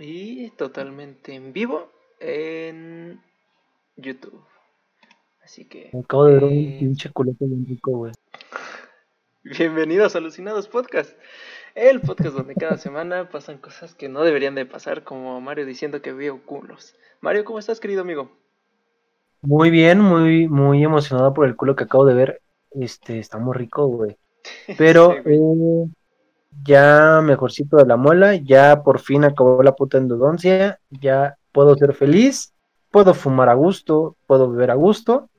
y totalmente en vivo en YouTube. Así que. acabo de ver un eh, pinche culete bien rico, güey. Bienvenidos a Alucinados Podcast. El podcast donde cada semana pasan cosas que no deberían de pasar, como Mario diciendo que veo culos. Mario, ¿cómo estás, querido amigo? Muy bien, muy, muy emocionado por el culo que acabo de ver. Este, está muy rico, güey. Pero Sí, eh, ya mejorcito de la muela, ya por fin acabó la puta endodoncia, ya puedo ser feliz, puedo fumar a gusto, puedo beber a gusto.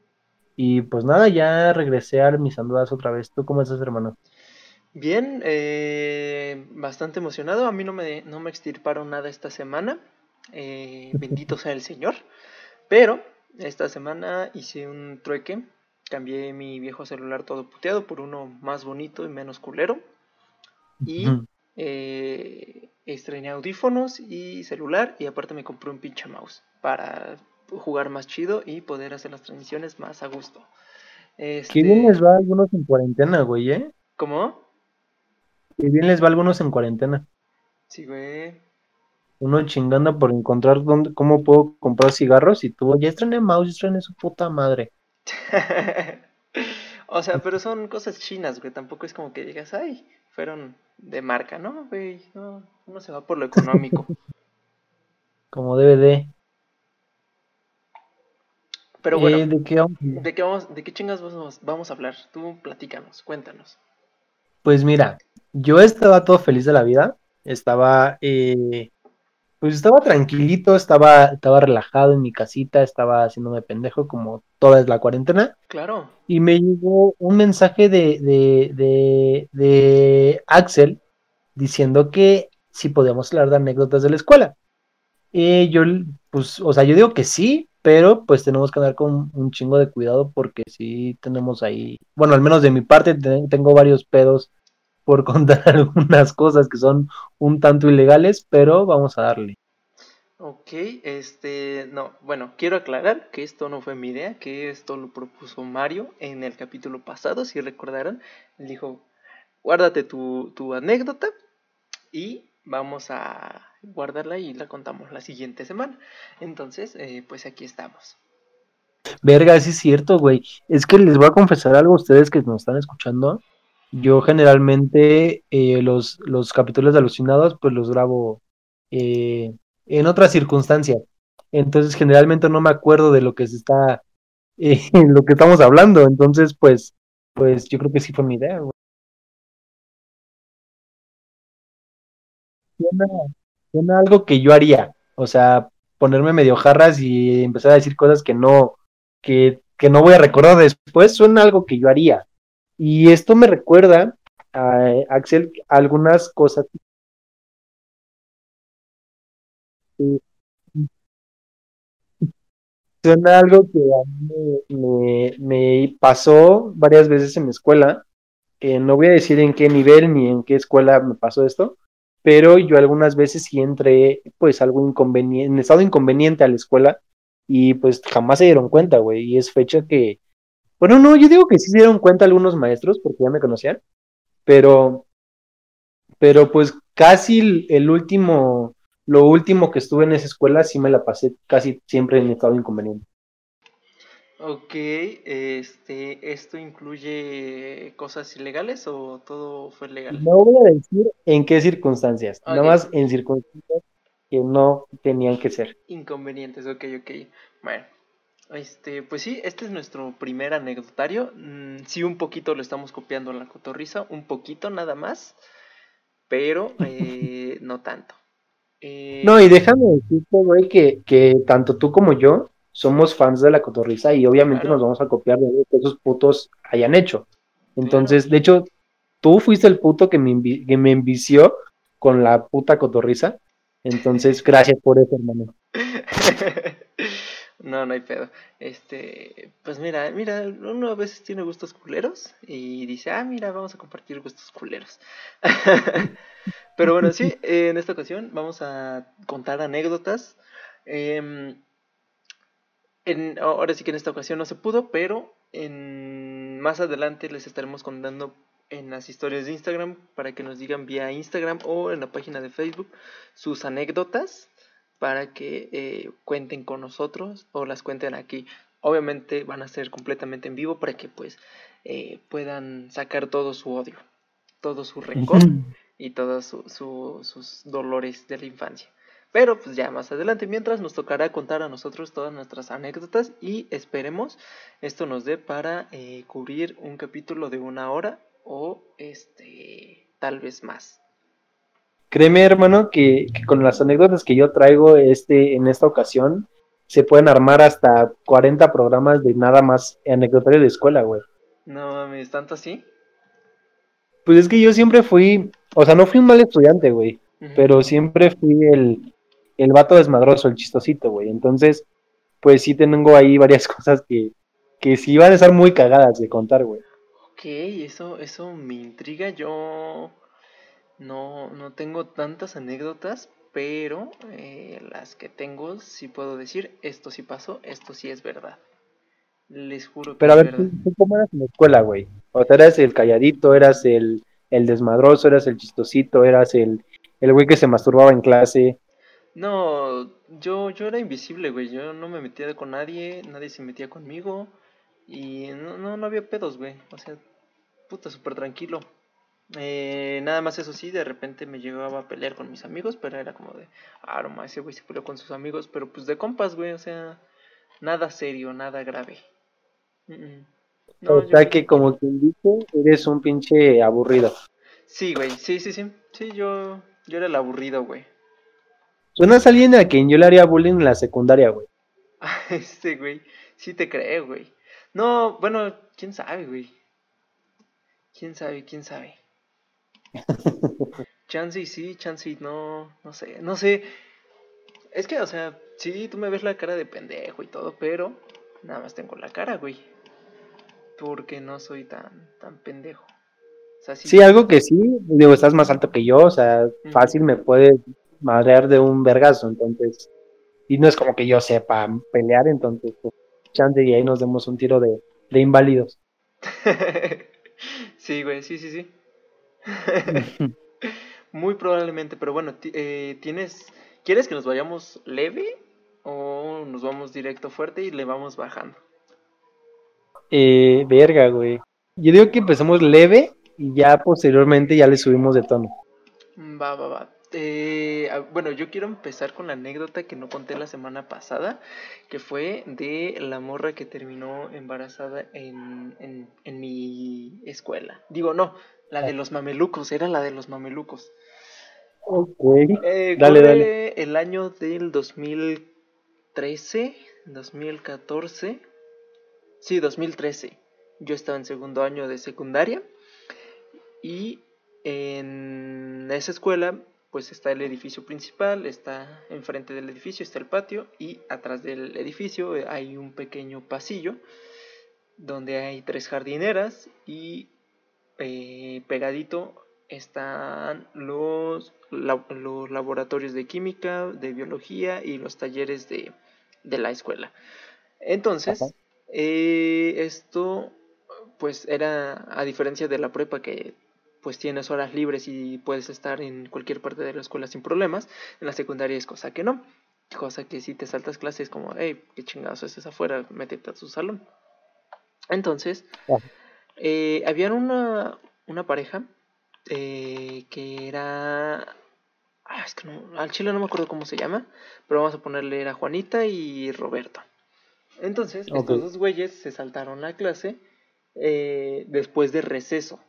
Y pues nada, ya regresé a mis andadas otra vez. ¿Tú cómo estás, hermano? Bien, eh, bastante emocionado. A mí no me, no me extirparon nada esta semana. eh, bendito sea el Señor. Pero esta semana hice un trueque. Cambié mi viejo celular todo puteado por uno más bonito y menos culero. Y eh, estrené audífonos y celular. Y aparte me compré un pinche mouse para jugar más chido y poder hacer las transmisiones más a gusto. Qué bien Este, les va a algunos en cuarentena, güey, ¿eh? ¿Cómo? Qué bien les va a algunos en cuarentena. Sí, güey. Uno chingando por encontrar dónde, cómo puedo comprar cigarros y tú, ya estrené mouse, ya estrené su puta madre. O sea, pero son cosas chinas, güey. Tampoco es como que digas, ay, fueron de marca, ¿no, güey? No, uno se va por lo económico. Como DVD. Pero bueno, Eh, ¿de qué vamos? ¿de qué vamos, de qué chingas vamos, vamos a hablar? Tú platícanos, cuéntanos. Pues mira, yo estaba todo feliz de la vida. Estaba, eh, pues estaba tranquilito, estaba, estaba relajado en mi casita, estaba haciéndome pendejo como toda es la cuarentena. Claro. Y me llegó un mensaje de, de, de, de Axel diciendo que si podíamos hablar de anécdotas de la escuela. Y yo, pues, o sea, yo digo que sí, pero pues tenemos que andar con un chingo de cuidado porque sí tenemos ahí, bueno, al menos de mi parte te- tengo varios pedos por contar algunas cosas que son un tanto ilegales, pero vamos a darle. Ok, este, no, bueno, quiero aclarar que esto no fue mi idea, que esto lo propuso Mario en el capítulo pasado, si recordarán. Él dijo, guárdate tu, tu anécdota y vamos a guardarla y la contamos la siguiente semana. Entonces, eh, pues aquí estamos. Verga, sí es cierto, güey. Es que les voy a confesar algo a ustedes que nos están escuchando. Yo generalmente eh, los, los capítulos alucinados pues los grabo eh, en otras circunstancias. Entonces generalmente no me acuerdo de lo que se está, eh, lo que estamos hablando. Entonces pues, pues yo creo que sí fue mi idea, suena algo que yo haría. O sea, ponerme medio jarras y empezar a decir cosas que no, que, que no voy a recordar después, suena algo que yo haría. Y esto me recuerda a Axel algunas cosas. que Suena algo que a mí me, me- pasó varias veces en mi escuela. Eh, no voy a decir en qué nivel ni en qué escuela me pasó esto, pero yo algunas veces sí entré, pues, algo inconveniente, en estado inconveniente a la escuela y pues jamás se dieron cuenta, güey. Y es fecha que, bueno, no, yo digo que sí se dieron cuenta algunos maestros porque ya me conocían, pero, pero pues casi el, último, lo último que estuve en esa escuela sí me la pasé casi siempre en estado inconveniente. Ok, este, ¿esto incluye cosas ilegales o todo fue legal? No voy a decir en qué circunstancias, nada más en circunstancias que no tenían que ser. Inconvenientes, ok, ok. Bueno, este, pues sí, este es nuestro primer anecdotario. Mm, sí, un poquito lo estamos copiando a la cotorriza, un poquito nada más, pero eh, no tanto. Eh, No, y déjame decirte, güey, que, que tanto tú como yo somos fans de la cotorriza y obviamente Claro. nos vamos a copiar de lo que esos putos hayan hecho. Entonces, de hecho, tú fuiste el puto que me, que me envició con la puta cotorriza. Entonces, gracias por eso, hermano. No, no hay pedo. Este, pues mira, mira, uno a veces tiene gustos culeros y dice, ah, mira, vamos a compartir gustos culeros. Pero bueno, sí, en esta ocasión vamos a contar anécdotas. Em, en, ahora sí que en esta ocasión no se pudo, pero en, más adelante les estaremos contando en las historias de Instagram para que nos digan vía Instagram o en la página de Facebook sus anécdotas. Para que eh, cuenten con nosotros o las cuenten aquí. Obviamente van a ser completamente en vivo para que pues eh, puedan sacar todo su odio, todo su rencor y todos sus dolores de la infancia. Pero pues ya más adelante, mientras nos tocará contar a nosotros todas nuestras anécdotas y esperemos esto nos dé para eh, cubrir un capítulo de una hora o este tal vez más. Créeme, hermano, que, con las anécdotas que yo traigo este, en esta ocasión, se pueden armar hasta 40 programas de nada más anecdotario de escuela, güey. No mames, ¿tanto así? Pues es que yo siempre fui, o sea, no fui un mal estudiante, güey, pero siempre fui el, el vato desmadroso, el chistosito, güey. Entonces, pues sí tengo ahí varias cosas que, que sí van a estar muy cagadas de contar, güey. Ok, eso, eso me intriga. Yo no, no tengo tantas anécdotas, pero eh, las que tengo sí puedo decir, esto sí pasó, esto sí es verdad. Les juro que Pero a ver, ¿tú, cómo eras en la escuela, güey? O sea, eras el calladito, eras el, el desmadroso, eras el chistosito, eras el, el güey que se masturbaba en clase. No, yo, yo era invisible, güey. Yo no me metía con nadie, nadie se metía conmigo. Y no, no, no había pedos, güey. O sea, puta, súper tranquilo. Eh, nada más eso sí, de repente me llegaba a pelear con mis amigos, pero era como de, ah, no ese güey se peleó con sus amigos, pero pues de compas, güey, o sea, nada serio, nada grave. o sea que como quien dice, eres un pinche aburrido. Sí, güey, sí, sí, sí, sí, yo, yo era el aburrido, güey. Suenas a alguien a quien yo le haría bullying en la secundaria, güey. este, güey, sí te creo, güey. No, bueno, quién sabe, güey. Quién sabe, quién sabe. chance sí, chance no, no sé, no sé. Es que, o sea, sí, tú me ves la cara de pendejo y todo, pero nada más tengo la cara, güey. Porque no soy tan, tan pendejo. sí, algo que sí, digo, estás más alto que yo, o sea, fácil me puede madrear de un vergazo, entonces. Y no es como que yo sepa pelear, entonces, pues, chance y ahí nos demos un tiro de, de inválidos. sí, güey, sí, sí, sí. Muy probablemente, pero bueno, eh, tienes, ¿quieres que nos vayamos leve o nos vamos directo fuerte y le vamos bajando? Eh, verga, güey. Yo digo que empecemos leve y ya posteriormente ya le subimos de tono. Va, va, va. Eh, bueno, yo quiero empezar con la anécdota que no conté la semana pasada, que fue de la morra que terminó embarazada en, en, en mi escuela. Digo, no, la de los mamelucos, era la de los mamelucos. Ok. Eh, dale, dale. El año del 2013, 2014. Sí, 2013. Yo estaba en segundo año de secundaria. Y en esa escuela, pues está el edificio principal, está enfrente del edificio, está el patio. Y atrás del edificio hay un pequeño pasillo donde hay tres jardineras y eh, pegadito están los, los laboratorios de química, de biología y los talleres de, la escuela. Entonces, eh, esto pues era a diferencia de la prepa que pues tienes horas libres y puedes estar en cualquier parte de la escuela sin problemas, en la secundaria es cosa que no, cosa que si te saltas clases como, hey, qué chingados es afuera, métete a su salón. Entonces, eh, había una, una pareja eh, que era... Ah, es que no, al chile no me acuerdo cómo se llama, pero vamos a ponerle era Juanita y Roberto. Entonces, estos dos güeyes se saltaron la clase eh, después de receso.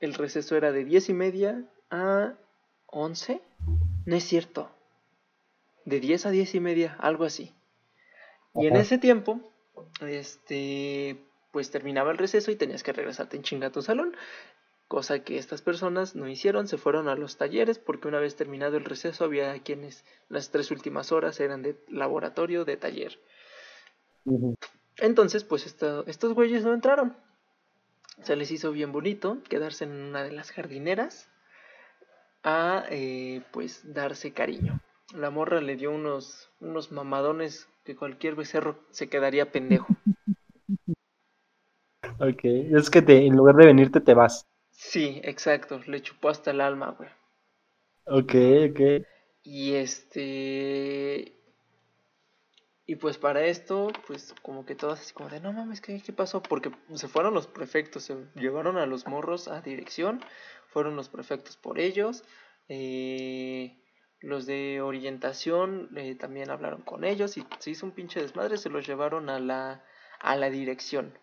El receso era de diez y media a 11. No es cierto. De 10 a diez y media, algo así. Y en ese tiempo, este, pues terminaba el receso y tenías que regresarte en chinga a tu salón. Cosa que estas personas no hicieron, se fueron a los talleres porque una vez terminado el receso había quienes las tres últimas horas eran de laboratorio, de taller. Entonces, pues estos güeyes no entraron. Se les hizo bien bonito quedarse en una de las jardineras a eh, pues darse cariño. La morra le dio unos, unos mamadones que cualquier becerro se quedaría pendejo. Ok, es que te, en lugar de venirte te vas. Sí, exacto, le chupó hasta el alma, güey. Ok, ok. Y este. Y pues para esto, pues como que todos así como de, no mames, ¿qué, ¿qué pasó? Porque se fueron los prefectos, se llevaron a los morros a dirección, fueron los prefectos por ellos. Eh, los de orientación eh, también hablaron con ellos y se hizo un pinche desmadre, se los llevaron a la, a la dirección.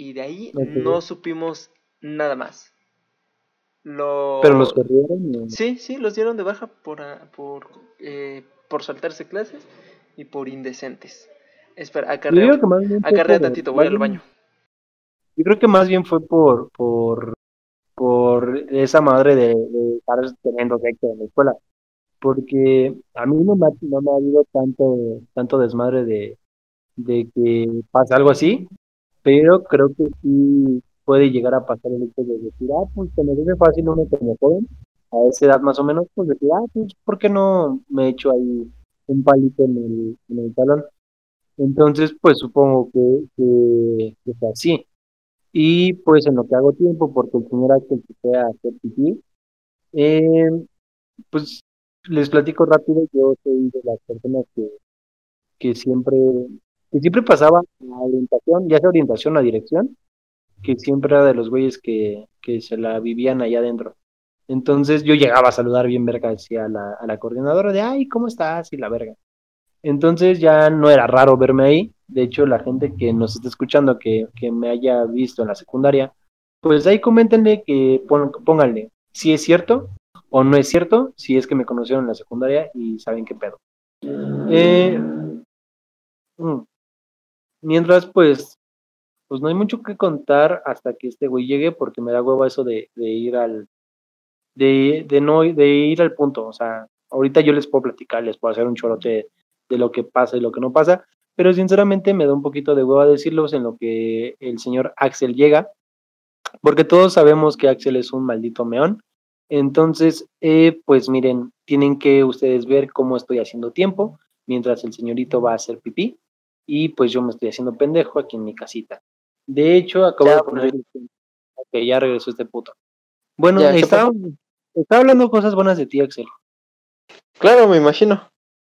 Y de ahí no supimos nada más. Lo... ¿Pero los corrieron? Sí, sí, los dieron de baja por, por, eh, por saltarse clases y por indecentes. Espera, acarrea, acarrea tantito, voy al baño. Yo creo que más bien fue por, por, por esa madre de, de estar teniendo sexo en la escuela. Porque a mí no me, ha, no me ha habido tanto, tanto desmadre de, de que pasa algo así, pero creo que sí puede llegar a pasar el hecho de decir, ah, pues se me hace fácil uno como joven, a esa edad más o menos, pues decir, ah, pues, ¿por qué no me echo ahí un palito en el, talón. Entonces, pues supongo que, que, así. Y pues en lo que hago tiempo, porque el señor Axel fue a hacer pipí, eh, pues les platico rápido, yo soy de las personas que, que siempre, que siempre pasaba la orientación, ya sea orientación o dirección, que siempre era de los güeyes que, que se la vivían allá adentro. Entonces yo llegaba a saludar bien verga hacia a la, a la coordinadora de, ay, ¿cómo estás? Y la verga. Entonces ya no era raro verme ahí. De hecho, la gente que nos está escuchando, que, que me haya visto en la secundaria, pues ahí coméntenle que pónganle si es cierto o no es cierto, si es que me conocieron en la secundaria y saben qué pedo. Eh, mm, mientras, pues, pues no hay mucho que contar hasta que este güey llegue, porque me da hueva eso de, de ir al, de, de, no, de ir al punto. O sea, ahorita yo les puedo platicar, les puedo hacer un chorote de lo que pasa y lo que no pasa, pero sinceramente me da un poquito de hueva decirlos en lo que el señor Axel llega, porque todos sabemos que Axel es un maldito meón. Entonces, eh, pues miren, tienen que ustedes ver cómo estoy haciendo tiempo mientras el señorito va a hacer pipí y pues yo me estoy haciendo pendejo aquí en mi casita. De hecho, acabo de poner... Ok, ya regresó este puto. Bueno, está, Está hablando cosas buenas de ti, Axel. Claro, me imagino.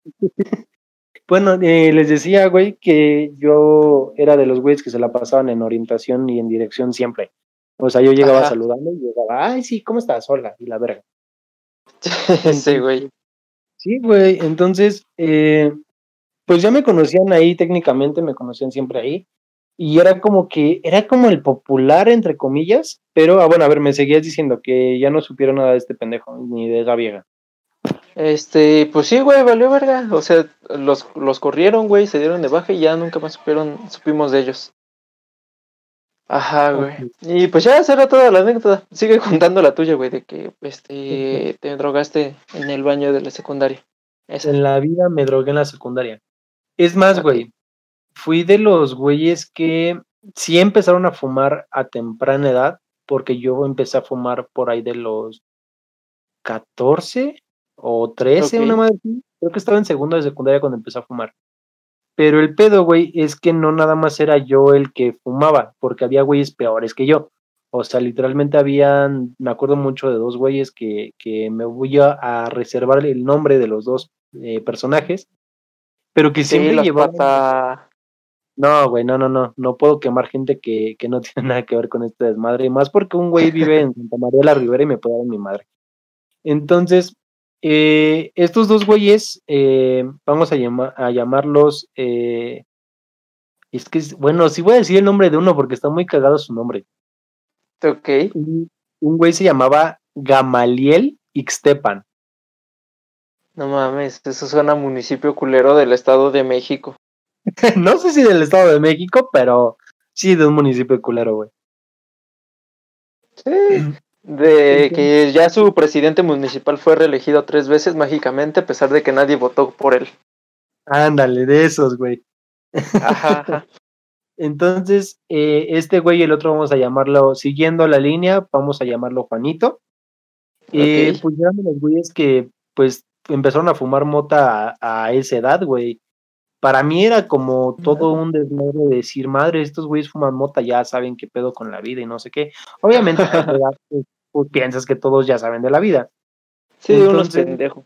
bueno, eh, les decía, güey, que yo era de los güeyes que se la pasaban en orientación y en dirección siempre. O sea, yo llegaba saludando y llegaba, ay, sí, ¿cómo estás? Hola, y la verga. sí, güey. Sí, güey, entonces, eh, pues ya me conocían ahí técnicamente, me conocían siempre ahí y era como que, era como el popular, entre comillas, pero, ah, bueno, a ver, me seguías diciendo que ya no supieron nada de este pendejo, ni de esa vieja. Este, pues sí, güey, valió verga, o sea, los, los corrieron, güey, se dieron de baja y ya nunca más supieron, supimos de ellos. Ajá, güey. Y pues ya será toda la anécdota. Sigue contando la tuya, güey, de que este te drogaste en el baño de la secundaria. En la vida me drogué en la secundaria. Es más, güey, fui de los güeyes que sí empezaron a fumar a temprana edad, porque yo empecé a fumar por ahí de los 14 o 13, una madre. Creo que estaba en segundo de secundaria cuando empecé a fumar. Pero el pedo, güey, es que no nada más era yo el que fumaba, porque había güeyes peores que yo. O sea, literalmente habían, me acuerdo mucho de dos güeyes que, que me voy a, reservar el nombre de los dos eh, personajes, pero que siempre llevaban... No, güey, no, no, no. No puedo quemar gente que, que no tiene nada que ver con este desmadre. Más porque un güey vive en Santa María la Ribera y me puede dar mi madre. Entonces, eh, estos dos güeyes, eh, vamos a, a llamarlos. Eh, es que, bueno, sí voy a decir el nombre de uno porque está muy cagado su nombre. Ok. Un, un güey se llamaba Gamaliel Ixtepan. No mames, eso suena a municipio culero del Estado de México. no sé si del Estado de México, pero sí de un municipio culero, güey. Sí. De que ya su presidente municipal fue reelegido tres veces mágicamente, a pesar de que nadie votó por él. Ándale, de esos, güey. Ajá, Entonces, eh, este güey y el otro vamos a llamarlo, siguiendo la línea, vamos a llamarlo Juanito. Eh, pues eran los güeyes que, pues, empezaron a fumar mota a, a esa edad, güey para mí era como todo un desmadre de decir, madre, estos güeyes fuman mota, ya saben qué pedo con la vida y no sé qué. Obviamente, pues, piensas que todos ya saben de la vida. Sí, unos pendejos.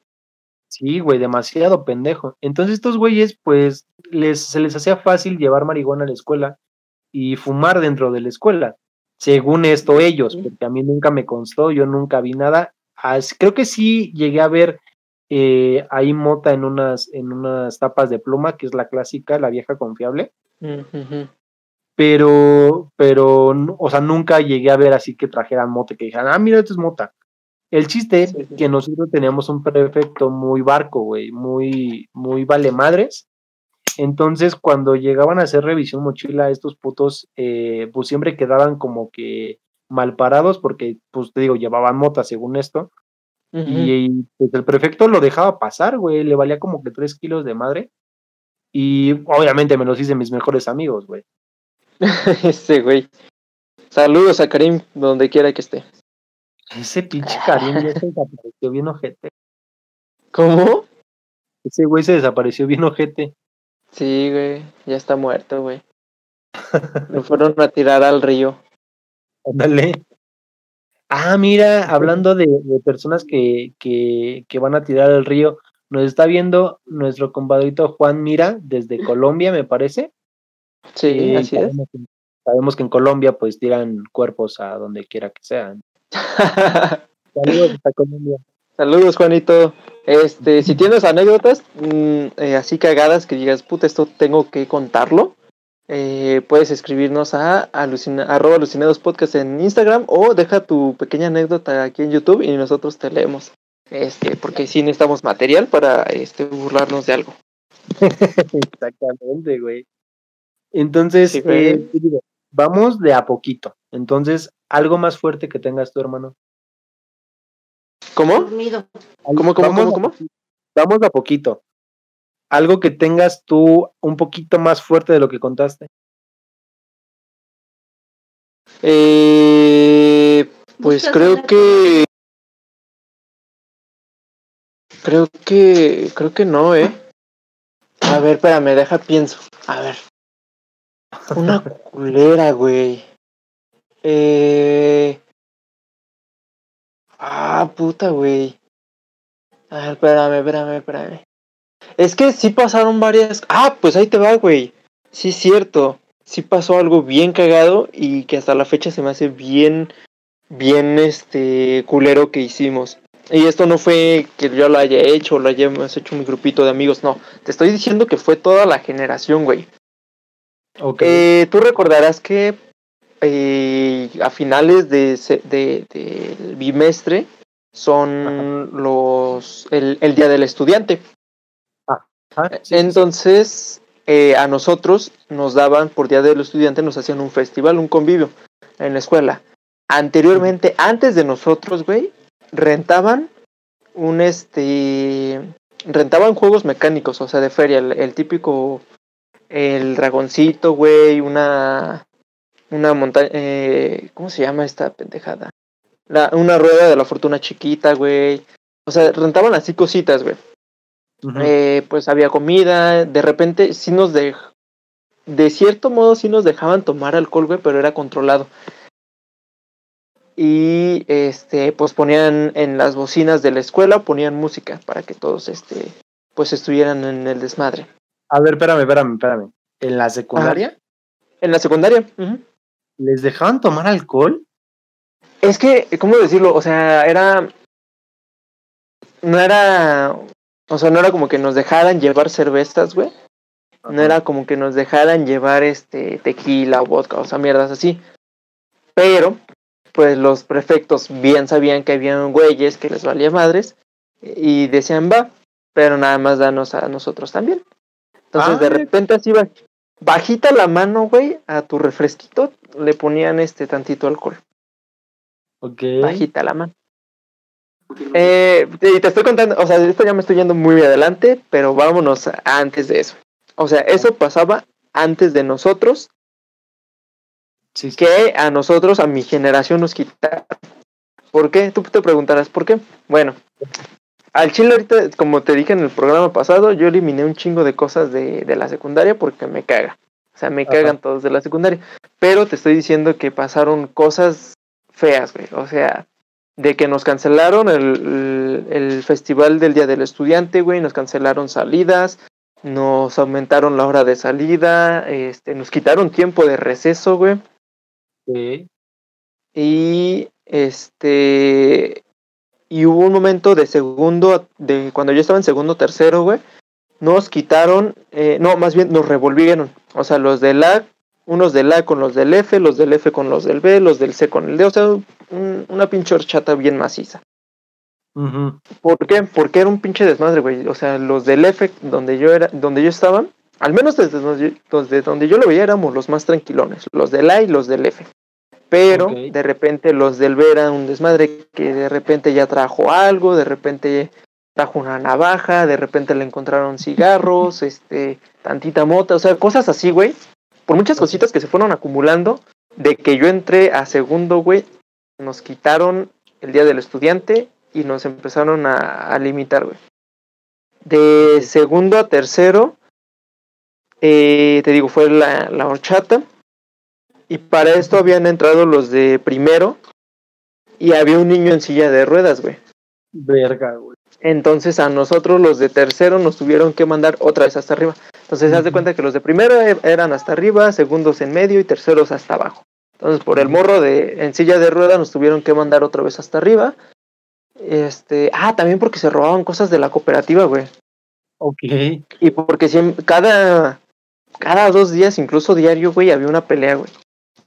Sí, güey, demasiado pendejo. Entonces estos güeyes, pues, les, se les hacía fácil llevar marihuana a la escuela y fumar dentro de la escuela. Según esto ellos, porque a mí nunca me constó, yo nunca vi nada. creo que sí llegué a ver eh, ahí mota en unas, en unas tapas de pluma, que es la clásica, la vieja confiable. Pero, pero, o sea, nunca llegué a ver así que trajeran mota, que dijeran, ah, mira, esto es mota. El chiste es que nosotros teníamos un prefecto muy barco, güey, muy, muy vale madres. Entonces, cuando llegaban a hacer revisión mochila, estos putos, eh, pues siempre quedaban como que mal parados, porque, pues te digo, llevaban mota según esto. Y, pues, el prefecto lo dejaba pasar, güey, le valía como que tres kilos de madre. Y obviamente me los hice mis mejores amigos, güey. Ese güey. Saludos a Karim, donde quiera que esté. Ese pinche Karim ya se desapareció bien ojete. ¿Cómo? Ese güey se desapareció bien ojete. Sí, güey, ya está muerto, güey. Lo fueron a tirar al río. Ándale. Ah, mira, hablando de, personas que, que, que, van a tirar al río, nos está viendo nuestro compadrito Juan Mira desde Colombia, me parece. Sí, eh, así es. sabemos que en Colombia pues tiran cuerpos a donde quiera que sean. Saludos hasta Colombia. Saludos, Juanito. Este, si tienes anécdotas mm, eh, así cagadas que digas, puta, esto tengo que contarlo, eh, puedes escribirnos a alucina, arroba alucinados podcast en Instagram o deja tu pequeña anécdota aquí en YouTube y nosotros te leemos. Este, porque sí necesitamos material para este, burlarnos de algo. Exactamente, güey. Entonces, eh, vamos de a poquito. Entonces, algo más fuerte que tengas tu hermano. ¿Cómo? ¿Cómo, cómo, cómo, cómo? Vamos a poquito. Algo que tengas tú un poquito más fuerte de lo que contaste. Eh, pues creo que creo que creo que no, eh. A ver, espérame, deja pienso. A ver. Una culera, güey. Eh Ah, puta, güey. Ah, espérame, espérame, espérame. Es que sí pasaron varias. Ah, pues ahí te va, güey. Sí, es cierto. Sí pasó algo bien cagado y que hasta la fecha se me hace bien, bien, este, culero que hicimos. Y esto no fue que yo lo haya hecho o lo hayamos hecho mi grupito de amigos, no. Te estoy diciendo que fue toda la generación, güey. Ok. Eh, Tú recordarás que eh, a finales de, del bimestre son los el, día del estudiante. Ah, Entonces, eh, a nosotros nos daban, por día del estudiante, nos hacían un festival, un convivio en la escuela. Anteriormente, antes de nosotros, güey, rentaban un este. Rentaban juegos mecánicos, o sea, de feria, el típico. El dragoncito, güey, una una montaña, eh, ¿cómo se llama esta pendejada? La, una rueda de la fortuna chiquita, güey. O sea, rentaban así cositas, güey. Eh, pues había comida, de repente sí nos de, de cierto modo sí nos dejaban tomar alcohol, güey, pero era controlado. Y este, pues ponían en las bocinas de la escuela, ponían música para que todos este, pues estuvieran en el desmadre. A ver, espérame, espérame, espérame. ¿En la secundaria? En la secundaria. ¿Les dejaban tomar alcohol? Es que, ¿cómo decirlo? O sea, era. No era. O sea, no era como que nos dejaran llevar cervezas, güey. No era como que nos dejaran llevar este tequila o vodka, o sea, mierdas así. Pero, pues los prefectos bien sabían que habían güeyes que les valía madres y decían, va, pero nada más danos a nosotros también. Entonces, de repente así va, bajita la mano, güey, a tu refresquito le ponían este tantito alcohol. Ok. Bajita la mano. Eh, y te estoy contando, o sea, esto ya me estoy yendo muy adelante, pero vámonos antes de eso. O sea, eso pasaba antes de nosotros. Sí, Que a nosotros, a mi generación, nos quitaron. ¿Por qué? Tú te preguntarás, ¿por qué? Bueno, al chile ahorita, como te dije en el programa pasado, yo eliminé un chingo de cosas de, la secundaria porque me caga. O sea, me cagan todos de la secundaria. Pero te estoy diciendo que pasaron cosas feas, güey. O sea, de que nos cancelaron el, el, festival del Día del Estudiante, güey, nos cancelaron salidas, nos aumentaron la hora de salida, este, nos quitaron tiempo de receso, güey. Sí. Y este y hubo un momento de segundo, de cuando yo estaba en segundo tercero, güey, nos quitaron, eh, no, más bien nos revolvieron. O sea, los del A, unos del A con los del F, los del F con los del B, los del C con el D. O sea, una pinche horchata bien maciza. ¿Por qué? Porque era un pinche desmadre, güey. O sea, los del F, donde yo era, donde yo estaba, al menos desde donde, donde yo lo veía éramos los más tranquilones, los del A y los del F. Pero de repente los del B eran un desmadre que de repente ya trajo algo, de repente trajo una navaja, de repente le encontraron cigarros, este, tantita mota, o sea, cosas así, güey. Por muchas cositas que se fueron acumulando, de que yo entré a segundo, güey, nos quitaron el día del estudiante y nos empezaron a, limitar, güey. De segundo a tercero, eh, te digo, fue la, la horchata. Y para esto habían entrado los de primero y había un niño en silla de ruedas, güey. Verga, güey. Entonces a nosotros los de tercero nos tuvieron que mandar otra vez hasta arriba. Entonces se hace cuenta que los de primero e, eran hasta arriba, segundos en medio y terceros hasta abajo. Entonces por el morro de en silla de rueda nos tuvieron que mandar otra vez hasta arriba. Este, ah, también porque se robaban cosas de la cooperativa, güey. Ok. Y porque siempre, cada, cada dos días, incluso diario, güey, había una pelea, güey.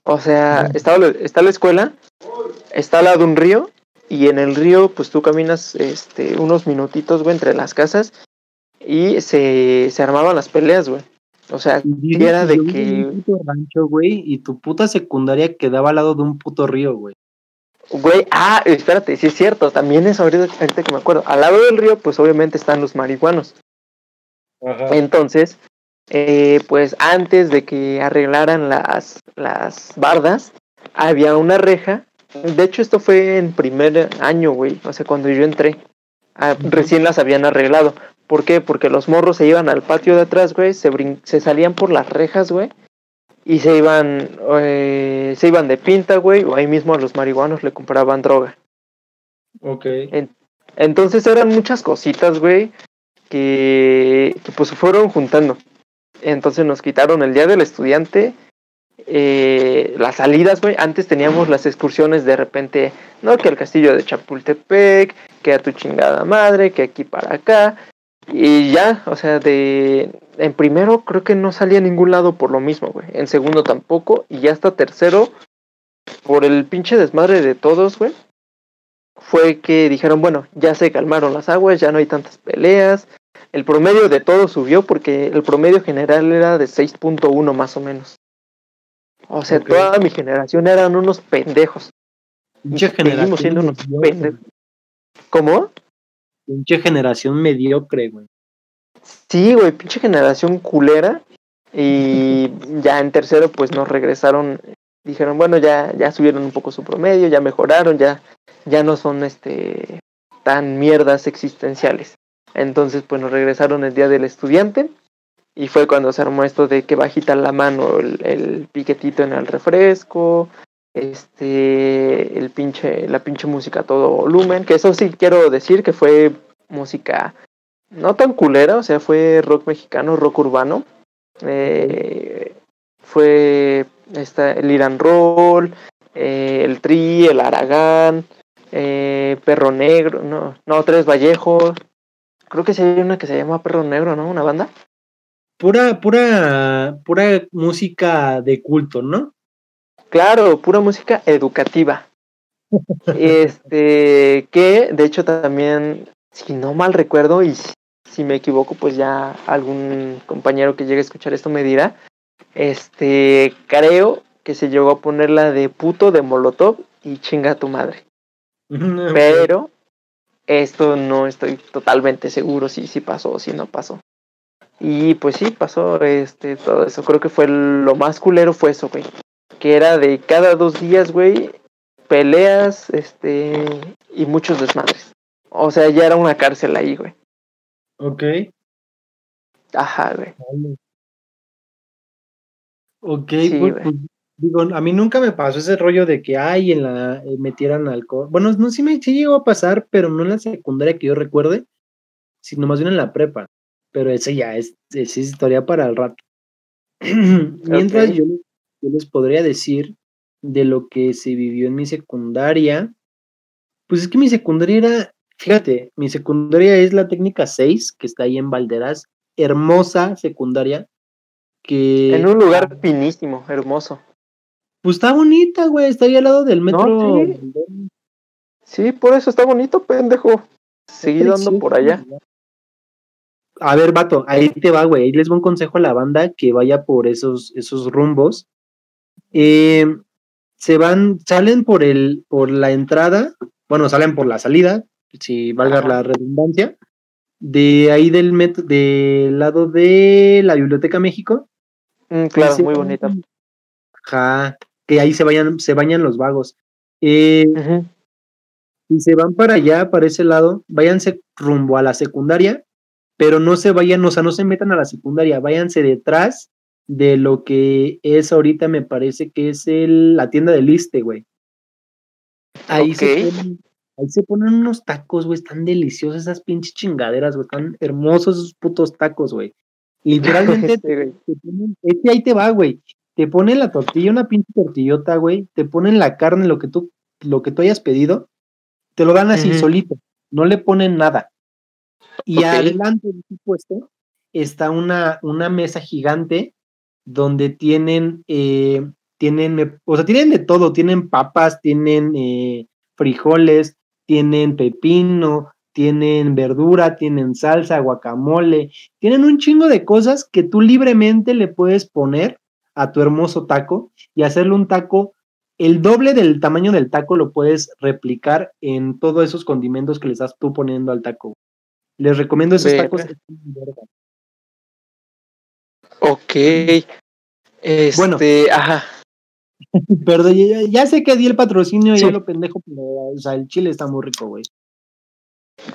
O sea, estaba, está la escuela, está al lado de un río y en el río pues tú caminas este unos minutitos, güey, entre las casas y se, se armaban las peleas, güey. O sea, y era de que... Un puto rancho, güey, y tu puta secundaria quedaba al lado de un puto río, güey. Güey, ah, espérate, sí es cierto, también es ahorita, ahorita que me acuerdo. Al lado del río, pues obviamente están los marihuanos. Ajá. Entonces, eh, pues antes de que arreglaran las, las bardas, había una reja de hecho, esto fue en primer año, güey. O sea, cuando yo entré. Ah, recién las habían arreglado. ¿Por qué? Porque los morros se iban al patio de atrás, güey. Se, se salían por las rejas, güey. Y se iban, eh, se iban de pinta, güey. O ahí mismo a los marihuanos le compraban droga. Ok. entonces eran muchas cositas, güey. Que, que pues fueron juntando. Entonces nos quitaron el día del estudiante eh, las salidas, güey. Antes teníamos las excursiones de repente, ¿no? Que el castillo de Chapultepec, que a tu chingada madre, que aquí para acá. Y ya, o sea, de. En primero creo que no salía a ningún lado por lo mismo, güey. En segundo tampoco. Y ya hasta tercero, por el pinche desmadre de todos, güey. Fue que dijeron, bueno, ya se calmaron las aguas, ya no hay tantas peleas. El promedio de todo subió porque el promedio general era de 6.1 más o menos. O sea, toda mi generación eran unos pendejos. Pinche generación. siendo unos pendejos. ¿Cómo? Pinche generación mediocre, güey. Sí, güey, pinche generación culera. Y ya en tercero, pues nos regresaron. Dijeron, bueno, ya, ya subieron un poco su promedio, ya mejoraron, ya, ya no son este tan mierdas existenciales. Entonces, pues nos regresaron el día del estudiante y fue cuando se armó esto de que bajita la mano el, piquetito en el refresco, este, el pinche, la pinche música todo volumen, que eso sí quiero decir que fue música no tan culera, o sea, fue rock mexicano, rock urbano. Eh, fue esta, el Iran Roll, eh, el Tri, el Aragán, eh, Perro Negro, no, no, Tres Vallejos. Creo que sí hay una que se llama Perro Negro, ¿no? Una banda pura, pura, pura música de culto, ¿no? Claro, pura música educativa. este, que de hecho también, si no mal recuerdo, y si me equivoco, pues ya algún compañero que llegue a escuchar esto me dirá. Este, creo que se llegó a poner la de puto de Molotov y chinga a tu madre. Pero esto no estoy totalmente seguro si, si pasó o si no pasó. Y pues sí, pasó este, todo eso. Creo que fue lo más culero fue eso, güey. Que era de cada dos días, güey, peleas, este, y muchos desmadres. O sea, ya era una cárcel ahí, güey. Ok. Ajá, güey. Ok, pues, Digo, a mí nunca me pasó ese rollo de que, ay, en la, eh, metieran alcohol. Bueno, no, sí me sí llegó a pasar, pero no en la secundaria que yo recuerde, sino más bien en la prepa. Pero ese ya es, es historia para el rato. Mientras yo, yo les podría decir de lo que se vivió en mi secundaria, pues es que mi secundaria era, fíjate, mi secundaria es la técnica 6, que está ahí en Valderas, hermosa secundaria. Que, en un lugar finísimo, hermoso. Pues está bonita, güey, está ahí al lado del metro. sí. por eso está bonito, pendejo. Seguí dando por allá. A ver, vato, ahí te va, güey. Ahí les voy un consejo a la banda que vaya por esos, esos rumbos. Eh, se van, salen por el, por la entrada, bueno, salen por la salida, si valga la redundancia, de ahí del metro, del lado de la Biblioteca México. Mm, claro, muy bonita. Ajá, que ahí se vayan, se bañan los vagos. Eh, Si se van para allá, para ese lado, váyanse rumbo a la secundaria, pero no se vayan, o sea, no se metan a la secundaria, váyanse detrás de lo que es ahorita, me parece que es el, la tienda de Liste, güey. Ahí, se ponen, ahí se ponen unos tacos, güey, están deliciosos esas pinches chingaderas, güey, están hermosos esos putos tacos, güey. Literalmente, te, ponen, este ahí te va, güey. Te ponen la tortilla, una pinche tortillota, güey, te ponen la carne, lo que tú, lo que tú hayas pedido, te lo dan así solito, no le ponen nada. Y adelante de su puesto está una, una mesa gigante donde tienen, eh, tienen, o sea, tienen de todo, tienen papas, tienen eh, frijoles, tienen pepino, tienen verdura, tienen salsa, guacamole, tienen un chingo de cosas que tú libremente le puedes poner a tu hermoso taco y hacerle un taco el doble del tamaño del taco lo puedes replicar en todos esos condimentos que le estás tú poniendo al taco. Les recomiendo esos tacos. Ok. Este, bueno, ajá. Perdón, ya, sé que di el patrocinio, y ya lo pendejo, pero o sea, el chile está muy rico, güey.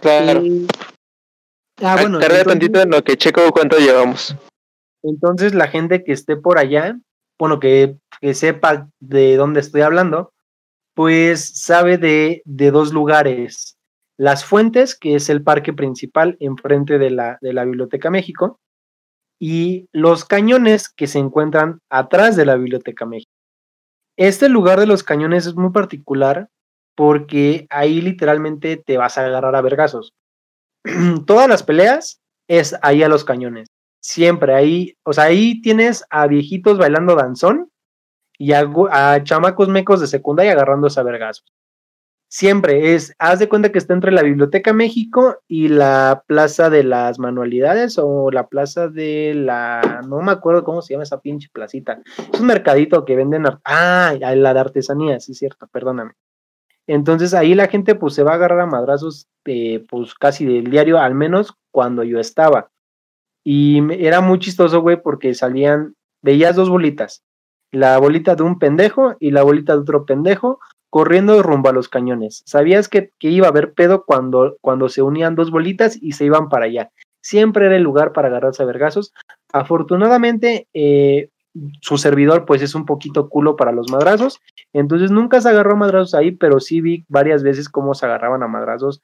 Claro. Eh, ah, bueno. Tarda tantito en lo que checo cuánto llevamos. Entonces, la gente que esté por allá, bueno, que, que sepa de dónde estoy hablando, pues sabe de, de dos lugares. Las Fuentes, que es el parque principal enfrente de la, de la Biblioteca México, y los cañones que se encuentran atrás de la Biblioteca México. Este lugar de los cañones es muy particular porque ahí literalmente te vas a agarrar a vergazos. Todas las peleas es ahí a los cañones. Siempre ahí, o sea, ahí tienes a viejitos bailando danzón y a, a chamacos mecos de secundaria agarrándose a vergazos siempre es, haz de cuenta que está entre la Biblioteca México y la Plaza de las Manualidades o la Plaza de la, no me acuerdo cómo se llama esa pinche placita. Es un mercadito que venden, ah, la de artesanía, sí es cierto, perdóname. Entonces ahí la gente pues se va a agarrar a madrazos eh, pues casi del diario, al menos cuando yo estaba. Y era muy chistoso, güey, porque salían, veías dos bolitas, la bolita de un pendejo y la bolita de otro pendejo, corriendo rumbo a los cañones. Sabías que, iba a haber pedo cuando, cuando se unían dos bolitas y se iban para allá. Siempre era el lugar para agarrarse a vergazos. Afortunadamente, eh, su servidor pues es un poquito culo para los madrazos, entonces nunca se agarró a madrazos ahí, pero sí vi varias veces cómo se agarraban a madrazos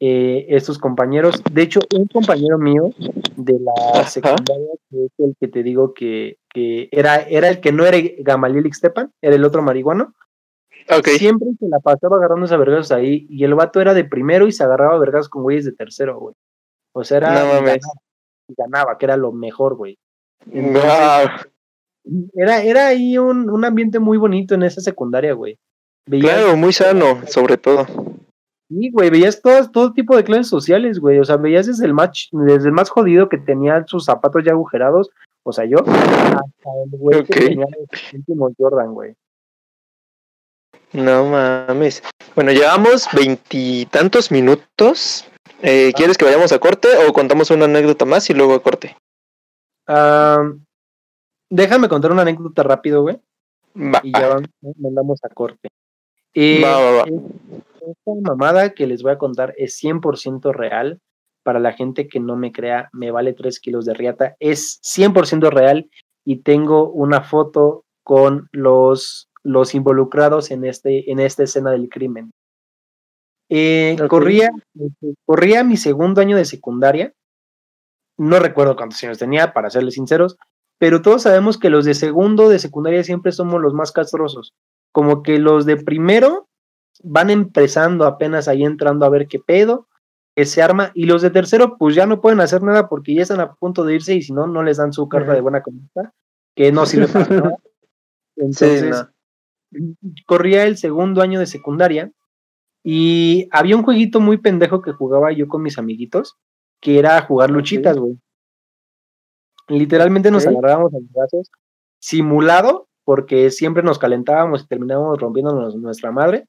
eh, estos compañeros. De hecho, un compañero mío de la secundaria, que es el que te digo que, que era, era el que no era Gamaliel Ixtepan, era el otro marihuano, Siempre se la pasaba agarrándose a vergas ahí. Y el vato era de primero y se agarraba a vergas con güeyes de tercero, güey. O sea, era. y ganaba, que era lo mejor, güey. Era, era ahí un, un, ambiente muy bonito en esa secundaria, güey. claro, muy sano, sobre todo. Sí, güey, veías todo, todo tipo de clases sociales, güey. O sea, veías desde el más, desde el más jodido que tenía sus zapatos ya agujerados, o sea, yo, hasta el güey que tenía el último Jordan, güey. No mames. Bueno, llevamos veintitantos minutos. Eh, ¿Quieres que vayamos a corte o contamos una anécdota más y luego a corte? déjame contar una anécdota rápido, güey. Y ya mandamos a corte. Eh, esta mamada que les voy a contar es 100% real. Para la gente que no me crea, me vale 3 kilos de riata. Es 100% real y tengo una foto con los, los involucrados en, este, en esta escena del crimen. Eh, corría, corría mi segundo año de secundaria. No recuerdo cuántos años tenía, para serles sinceros, pero todos sabemos que los de segundo de secundaria siempre somos los más castrosos. Como que los de primero van empezando apenas ahí entrando a ver qué pedo, que se arma, y los de tercero pues ya no pueden hacer nada porque ya están a punto de irse y si no, no les dan su carta de buena conducta, que no sirve para nada. Entonces, corría el segundo año de secundaria y había un jueguito muy pendejo que jugaba yo con mis amiguitos, que era jugar luchitas, güey. Literalmente nos agarrábamos a los brazos, simulado, porque siempre nos calentábamos y terminábamos rompiéndonos nuestra madre.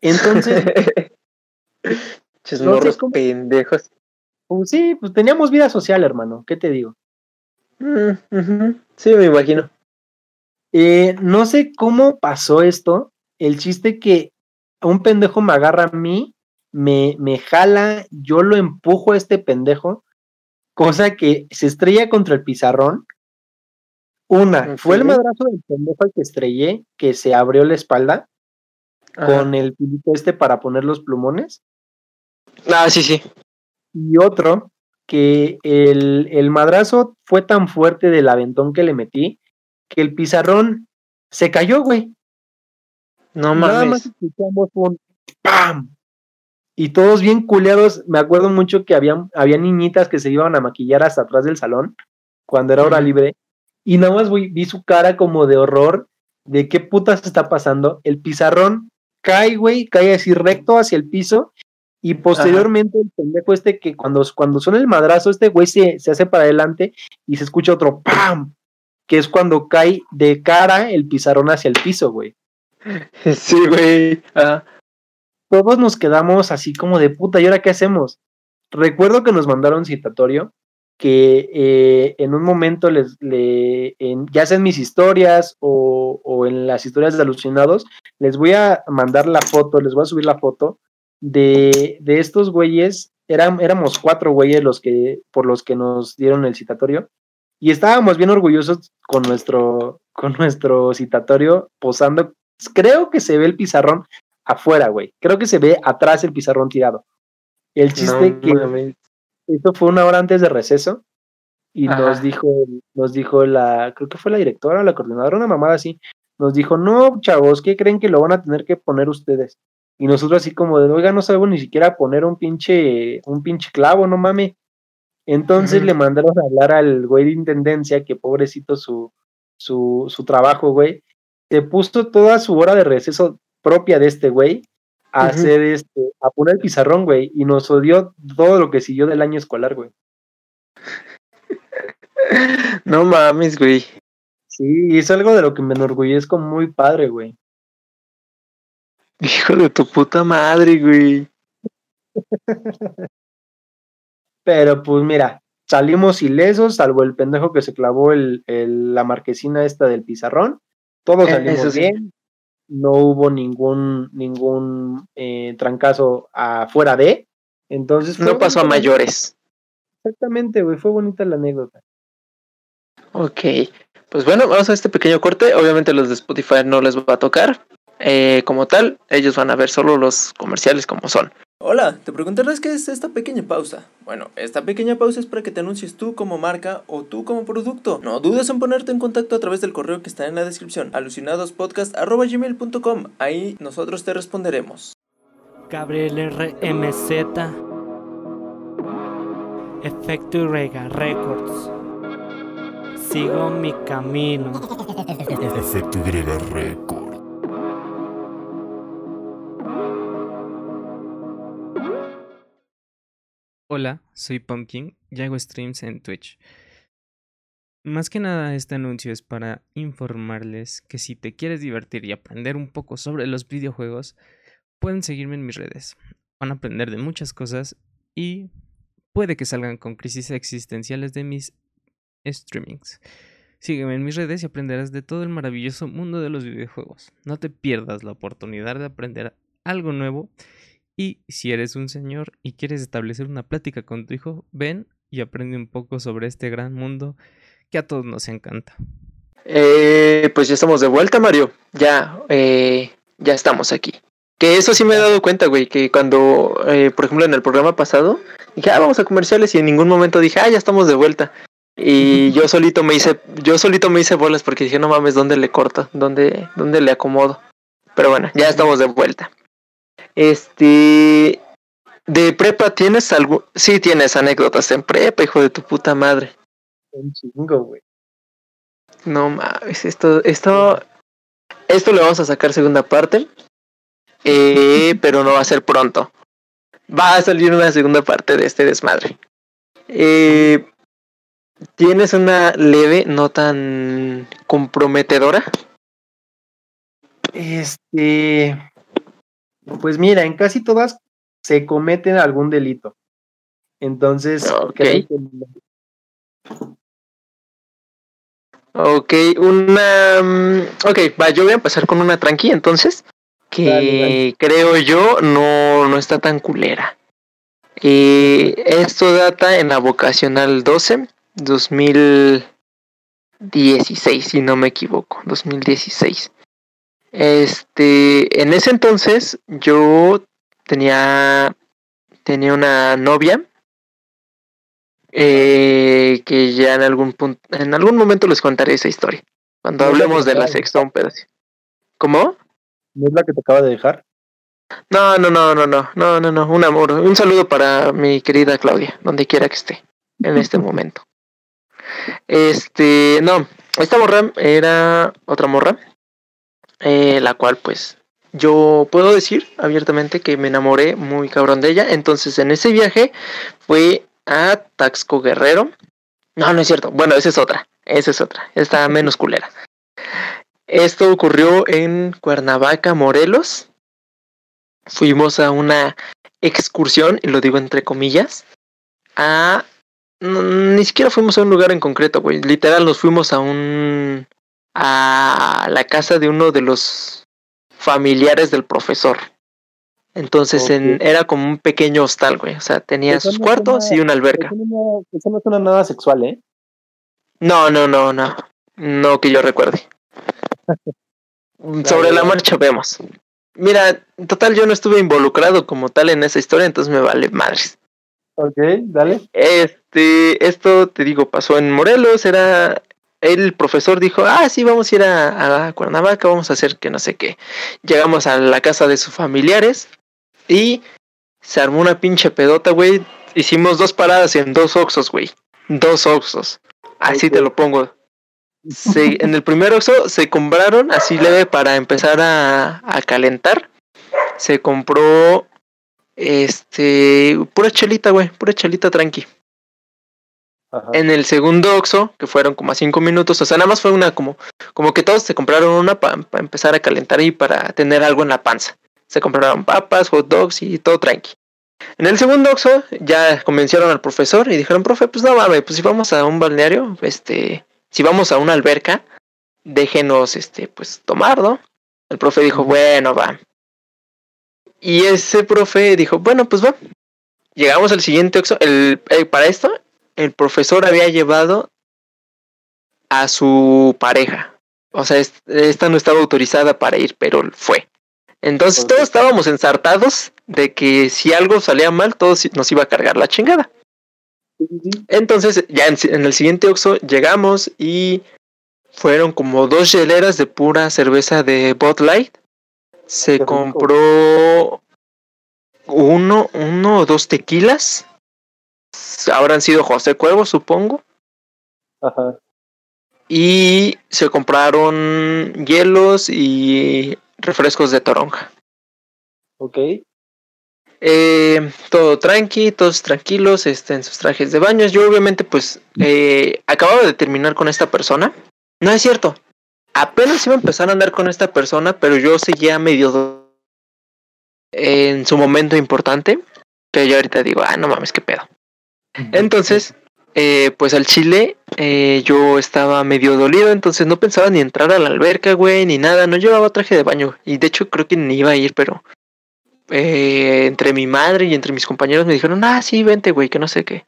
Entonces. no pendejos. Pues sí, pues teníamos vida social, hermano. ¿Qué te digo? Mm, sí, me imagino. Eh, no sé cómo pasó esto. El chiste que un pendejo me agarra a mí, me, me jala, yo lo empujo a este pendejo, cosa que se estrella contra el pizarrón. Una, fue el madrazo del pendejo al que estrellé, que se abrió la espalda con el pilito este para poner los plumones. Ah, sí, sí. Y otro, que el, el madrazo fue tan fuerte del aventón que le metí, que el pizarrón se cayó, güey. No mames. Nada más escuchamos un ¡pam! Y todos bien culeados. Me acuerdo mucho que había, había niñitas que se iban a maquillar hasta atrás del salón cuando era hora libre. Y nada más vi, vi su cara como de horror de qué putas está pasando. El pizarrón cae, güey, cae así recto hacia el piso. Y posteriormente el pendejo este que cuando, cuando suena el madrazo, este güey se, se hace para adelante y se escucha otro ¡pam! Que es cuando cae de cara el pizarrón hacia el piso, güey. Sí, güey. Ah. Todos nos quedamos así como de puta, ¿y ahora qué hacemos? Recuerdo que nos mandaron citatorio, que eh, en un momento les, le, ya sea en mis historias o, o, en las historias de alucinados, les voy a mandar la foto, les voy a subir la foto de, de estos güeyes. Eran, éramos cuatro güeyes los que, por los que nos dieron el citatorio y estábamos bien orgullosos con nuestro, con nuestro citatorio posando creo que se ve el pizarrón afuera, güey. Creo que se ve atrás el pizarrón tirado. El chiste que esto fue una hora antes de receso y nos dijo, nos dijo la, creo que fue la directora o la coordinadora, una mamada así, nos dijo, no, chavos, ¿qué creen que lo van a tener que poner ustedes? Y nosotros así como de, oiga, no sabemos ni siquiera poner un pinche, un pinche clavo, no mames. Entonces le mandaron a hablar al güey de intendencia, que pobrecito su, su, su trabajo, güey, se puso toda su hora de receso propia de este güey a hacer este, a poner el pizarrón, güey, y nos odió todo lo que siguió del año escolar, güey. no mames, güey. Sí, es algo de lo que me enorgullezco muy padre, güey. Hijo de tu puta madre, güey. Pero pues mira, salimos ilesos, salvo el pendejo que se clavó el, la marquesina esta del pizarrón. Todos eh, salimos bien. No hubo ningún, ningún eh, trancazo afuera de. Entonces. No pasó a mayores. Exactamente, güey. Fue bonita la anécdota. Ok. Pues bueno, vamos a este pequeño corte. Obviamente los de Spotify no les va a tocar. Eh, como tal, ellos van a ver solo los comerciales como son. Hola, te preguntarás qué es esta pequeña pausa. Bueno, esta pequeña pausa es para que te anuncies tú como marca o tú como producto. No dudes en ponerte en contacto a través del correo que está en la descripción, alucinadospodcast.gmail.com. Ahí nosotros te responderemos. Gabriel RMZ Efecto Rega Records Sigo mi camino Efecto Y Records Hola, soy Pumpkin y hago streams en Twitch. Más que nada este anuncio es para informarles que si te quieres divertir y aprender un poco sobre los videojuegos, pueden seguirme en mis redes. Van a aprender de muchas cosas y puede que salgan con crisis existenciales de mis streamings. Sígueme en mis redes y aprenderás de todo el maravilloso mundo de los videojuegos. No te pierdas la oportunidad de aprender algo nuevo y si eres un señor y quieres establecer una plática con tu hijo, ven y aprende un poco sobre este gran mundo que a todos nos encanta. Eh, pues ya estamos de vuelta, Mario. Ya, eh, ya estamos aquí. Que eso sí me he dado cuenta, güey, que cuando, eh, por ejemplo, en el programa pasado, dije, ah, vamos a comerciales y en ningún momento dije, ah, ya estamos de vuelta. Y yo solito me hice, yo solito me hice bolas porque dije, no mames, ¿dónde le corto? ¿Dónde, dónde le acomodo? Pero bueno, ya estamos de vuelta. Este, de prepa, ¿tienes algo? Sí, tienes anécdotas en prepa, hijo de tu puta madre. Un chingo, güey. No mames, esto, esto, esto le vamos a sacar segunda parte, eh, pero no va a ser pronto. Va a salir una segunda parte de este desmadre. Eh, ¿Tienes una leve, no tan comprometedora? Este, pues mira, en casi todas se cometen algún delito. Entonces, Ok. creo que- Ok, una... mm, Ok, va, yo voy a empezar con una tranqui entonces, que Dale, dale. creo yo no, no está tan culera. Esto data en la vocacional 12, 2016, si no me equivoco, 2016. Este, en ese entonces yo tenía, tenía una novia eh, que ya en algún punto, en algún momento les contaré esa historia. Cuando No, hablemos de la sexta, un pedacito. ¿Cómo? ¿No es la que te acaba de dejar? No, no, no, no, no, no, no, no, un amor, un saludo para mi querida Claudia, donde quiera que esté, en este momento. Este, no, esta morra era otra morra, eh, la cual pues yo puedo decir abiertamente que me enamoré muy cabrón de ella, entonces en ese viaje fue a Taxco Guerrero. No, no es cierto, bueno, esa es otra, esa es otra, está menos culera. Esto ocurrió en Cuernavaca, Morelos fuimos a una excursión, y lo digo entre comillas, a... no, ni siquiera fuimos a un lugar en concreto, güey. Literal, nos fuimos a un... a la casa de uno de los familiares del profesor. Entonces en- era como un pequeño hostal, güey. O sea, tenía Eso sus no cuartos suena- y una alberca. Eso no, eso no suena nada sexual, ¿eh? No, no, no, no. No que yo recuerde. Sobre la marcha vemos. Mira, en total yo no estuve involucrado como tal en esa historia, entonces me vale madres. Ok, dale. Este, esto te digo, pasó en Morelos, era el profesor dijo, ah, sí, vamos a ir a, a Cuernavaca, vamos a hacer que no sé qué. Llegamos a la casa de sus familiares y se armó una pinche pedota, güey. Hicimos dos paradas en dos oxos, güey. Dos oxos. Así te lo pongo. Se- en el primer oxo se compraron, así leve, para empezar a, a calentar. Se compró, este, pura chelita, güey, pura chelita tranqui. Ajá. En el segundo Oxxo, que fueron como a cinco minutos, o sea, nada más fue una como, como que todos se compraron una para empezar a calentar y para tener algo en la panza. Se compraron papas, hot dogs y todo tranqui. En el segundo Oxxo ya convencieron al profesor y dijeron, profe, pues no mames, pues si vamos a un balneario, este, si vamos a una alberca, déjenos, este, pues tomar, ¿no? El profe dijo, bueno, va. Y ese profe dijo, bueno, pues va. Llegamos al siguiente Oxxo, el, eh, para esto, el profesor había llevado a su pareja. O sea, es- esta no estaba autorizada para ir, pero fue. Entonces todos estábamos ensartados de que si algo salía mal, todos nos iba a cargar la chingada. Entonces, ya en, en el siguiente Oxxo llegamos y fueron como dos hieleras de pura cerveza de Bud Light. Se compró uno, uno o dos tequilas. Habrán sido José Cuervo, supongo. Ajá. Y se compraron hielos y refrescos de toronja. Ok. Eh, todo tranqui, todos tranquilos, este, en sus trajes de baños. Yo obviamente pues eh, acababa de terminar con esta persona. No es cierto. Apenas iba a empezar a andar con esta persona, pero yo seguía medio en su momento importante. Que yo ahorita digo, ah, no mames, qué pedo. Entonces, eh, pues al chile eh, yo estaba medio dolido, entonces no pensaba ni entrar a la alberca, güey, ni nada. No llevaba traje de baño. Y de hecho creo que ni iba a ir, pero eh, entre mi madre y entre mis compañeros me dijeron, ah, sí, vente, güey, que no sé qué.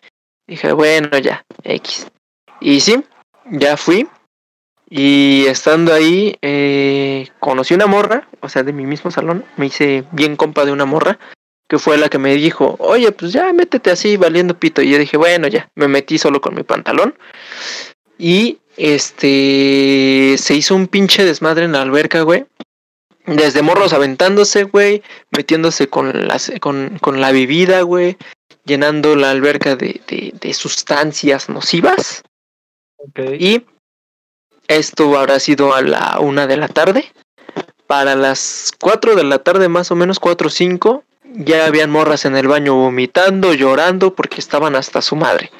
Dije, bueno, ya, X. Y sí, ya fui. Y estando ahí, eh, conocí una morra, o sea, de mi mismo salón, me hice bien compa de una morra, que fue la que me dijo, oye, pues ya métete así valiendo pito. Y yo dije, bueno, ya, me metí solo con mi pantalón. Y este, se hizo un pinche desmadre en la alberca, güey. Desde morros aventándose, güey, metiéndose con, las, con, con la bebida, güey, llenando la alberca de, de, de sustancias nocivas. Y esto habrá sido a la una de la tarde. Para las 4 de la tarde, más o menos, 4 o 5, ya habían morras en el baño vomitando, llorando, porque estaban hasta su madre.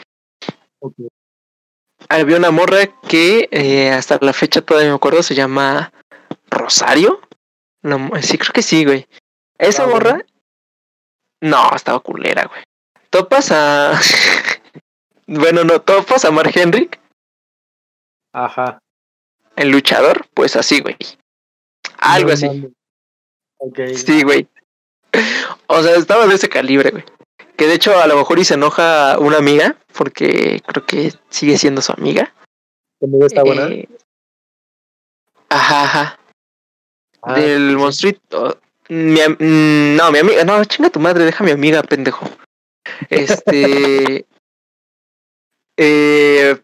Había una morra que eh, hasta la fecha todavía me acuerdo, se llama Rosario. No, sí, creo que sí, güey. Esa Ah, bueno. morra. No, estaba culera, güey. Topas a. bueno, no, topas a Mark Henrik, Ajá. el luchador, pues así, güey. Algo No así. Sí, güey. O sea, estaba de ese calibre, güey. Que de hecho a lo mejor y se enoja una amiga, porque creo que sigue siendo su amiga. ¿Conmigo está buena? Eh, Ajá, ajá. Ah, del sí. monstruito. Mi mm, no, mi amiga, no, chinga tu madre, deja a mi amiga, pendejo. Este. eh,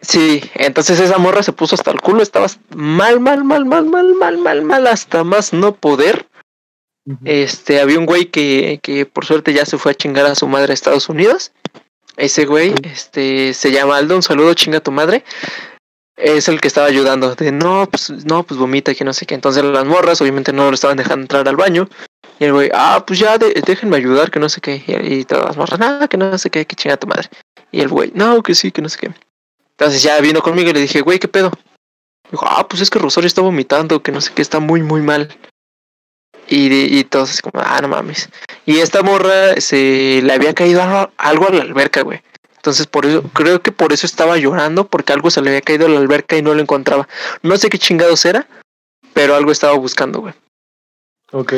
sí, entonces esa morra se puso hasta el culo, estaba mal, mal, mal, mal, mal, mal, mal, mal, hasta más no poder. Este, había un güey que, que por suerte ya se fue a chingar a su madre a Estados Unidos. Ese güey, este, se llama Aldo, un saludo, chinga tu madre. Es el que estaba ayudando. De no, pues, no, pues vomita, que no sé qué. Entonces las morras, obviamente, no lo estaban dejando entrar al baño. Y el güey, ah, pues ya, de- déjenme ayudar, que no sé qué. Y, y todas las morras, nada, que no sé qué, que chinga tu madre. Y el güey, no, que sí, que no sé qué. Entonces ya vino conmigo y le dije, güey, ¿qué pedo? Dijo, ah, pues es que Rosario está vomitando, que no sé qué, está muy, muy mal. Y, y todos así como, ah, no mames. Y esta morra se le había caído algo, algo a la alberca, güey. Entonces por eso, creo que por eso estaba llorando, porque algo se le había caído a la alberca y no lo encontraba. No sé qué chingados era, pero algo estaba buscando, güey. Ok.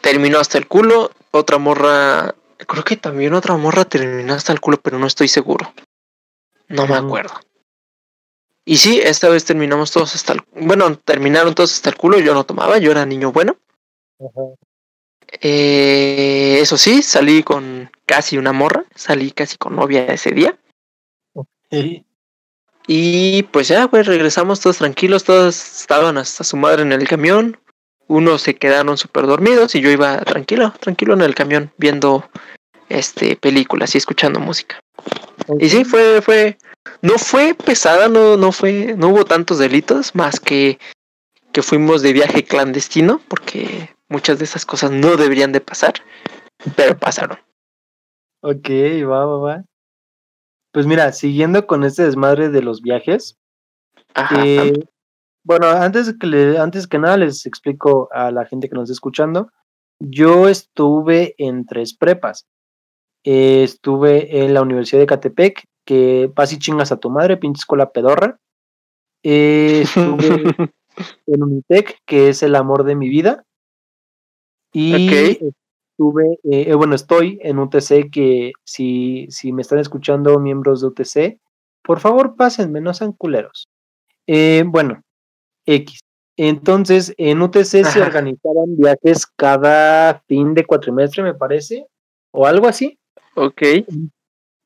Terminó hasta el culo, otra morra, creo que también otra morra terminó hasta el culo, pero no estoy seguro. No me acuerdo. Y sí, esta vez terminamos todos hasta el... Bueno, terminaron todos hasta el culo, yo no tomaba, yo era niño bueno. Ajá. Eh, eso sí, salí con casi una morra, salí casi con novia ese día. Y pues ya, güey, regresamos todos tranquilos, todos estaban hasta su madre en el camión. Unos se quedaron súper dormidos y yo iba tranquilo, tranquilo en el camión viendo este películas y escuchando música. Y sí, fue, fue, no fue pesada, no, no fue, no hubo tantos delitos, más que que fuimos de viaje clandestino, porque muchas de esas cosas no deberían de pasar, pero pasaron. Ok, va, va, va. Pues mira, siguiendo con este desmadre de los viajes, Ajá. eh, bueno, antes que, le- antes que nada les explico a la gente que nos está escuchando, yo estuve en tres prepas. Eh, estuve en la Universidad de Catepec, que vas y chingas a tu madre, pinche escuela pedorra. Eh, estuve en Unitec, que es el amor de mi vida. Y estuve, eh, eh, bueno, estoy en UTC, que si, si me están escuchando miembros de UTC, por favor pásenme, no sean culeros. Eh, bueno, X. Entonces, en UTC se organizaban viajes cada fin de cuatrimestre, me parece, o algo así. ok.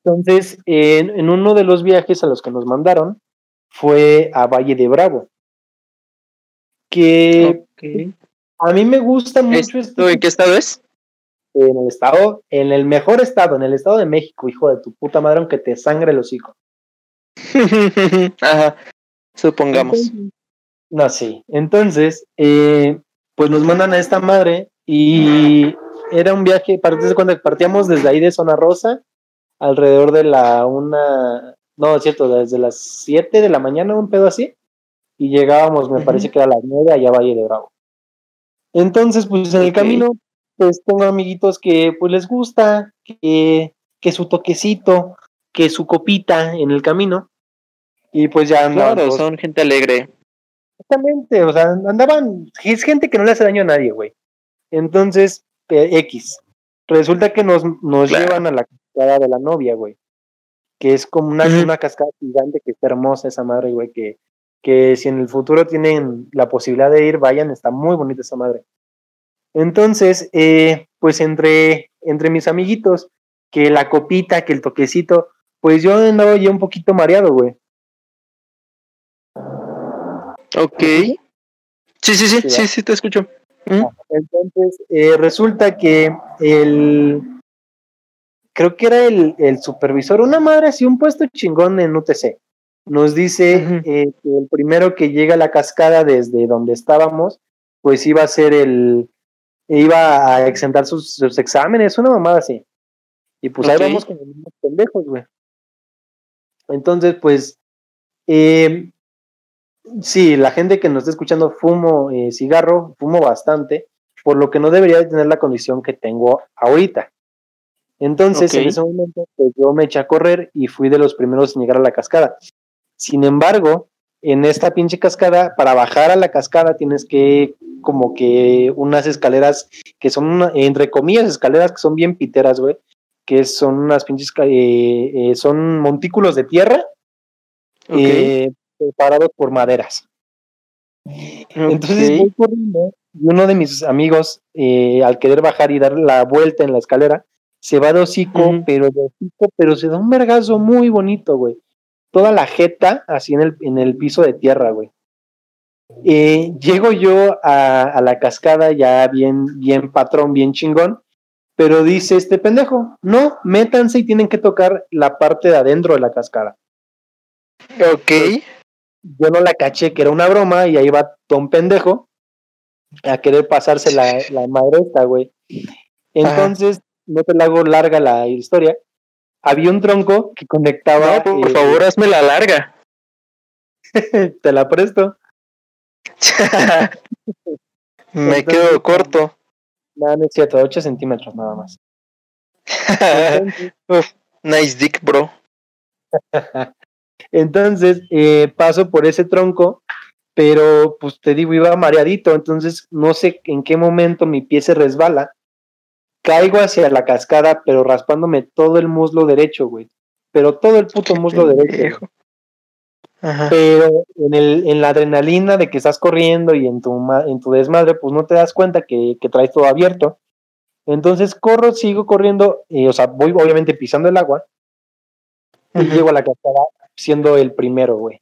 Entonces, en, en uno de los viajes a los que nos mandaron fue a Valle de Bravo. Que. A mí me gusta mucho ¿Esto en qué estado es? en el estado, en el mejor estado, en el estado de México, hijo de tu puta madre, aunque te sangre el hocico. Ajá. Supongamos. No, sí. Entonces, eh, pues nos mandan a esta madre y era un viaje, partes cuando partíamos desde ahí de Zona Rosa, alrededor de la una, no, es cierto, desde las 7 de la mañana, un pedo así, y llegábamos, me parece que era a las 9 allá a Valle de Bravo. Entonces, pues en el camino, pues tengo amiguitos que pues les gusta, que, que su toquecito, que su copita en el camino, y pues ya andaban Claro, son gente alegre. Exactamente, o sea, andaban, es gente que no le hace daño a nadie, güey. Entonces, eh, X. Resulta que nos, nos Claro. llevan a la cascada de la novia, güey. que es como una, una cascada gigante que está hermosa esa madre, güey, que, que si en el futuro tienen la posibilidad de ir, vayan, está muy bonita esa madre. Entonces, eh, pues entre, entre mis amiguitos, que la copita, que el toquecito, pues yo andaba ya un poquito mareado, güey. Ok. Sí, sí, sí, Sí, sí, te escucho. Ujú. Entonces, eh, resulta que el. Creo que era el, el supervisor, una madre así, un puesto chingón en UTC. Nos dice eh, que el primero que llega a la cascada desde donde estábamos, pues iba a ser el. iba a exentar sus, sus exámenes, una mamada así. Y pues ahí vamos con los mismos pendejos, güey. Entonces, pues. eh, sí, la gente que nos está escuchando fumo eh, cigarro, fumo bastante, por lo que no debería de tener la condición que tengo ahorita. Entonces, en ese momento, pues yo me eché a correr y fui de los primeros en llegar a la cascada. Sin embargo, en esta pinche cascada, para bajar a la cascada tienes que como que unas escaleras que son, una- entre comillas, escaleras que son bien piteras, güey, que son unas pinches, eh, eh, son montículos de tierra Ok. eh, preparados por maderas. Entonces voy corriendo y uno de mis amigos, eh, al querer bajar y dar la vuelta en la escalera, se va de hocico, pero de hocico, pero se da un vergazo muy bonito, güey. Toda la jeta así en el, en el piso de tierra, güey. Eh, llego yo a, a la cascada ya bien, bien patrón, bien chingón, pero dice este pendejo, no, métanse y tienen que tocar la parte de adentro de la cascada Ok. yo no la caché que era una broma y ahí va Tom pendejo a querer pasarse la, la madre esta, güey. Entonces, no te la hago larga la historia. Había un tronco que conectaba. No, por eh, favor, hazme la larga. te la presto. Me Entonces, quedo corto. No, no es cierto, 8 centímetros nada más. Entonces, nice dick, bro. Entonces, eh, paso por ese tronco, pero pues te digo, iba mareadito, entonces no sé en qué momento mi pie se resbala. Caigo hacia la cascada, pero raspándome todo el muslo derecho, güey. Pero todo el puto muslo derecho. Ajá. Pero en, el, en la adrenalina de que estás corriendo y en tu, en tu desmadre, pues no te das cuenta que, que traes todo abierto. Entonces corro, sigo corriendo, y, o sea, voy obviamente pisando el agua y llego a la cascada siendo el primero, güey.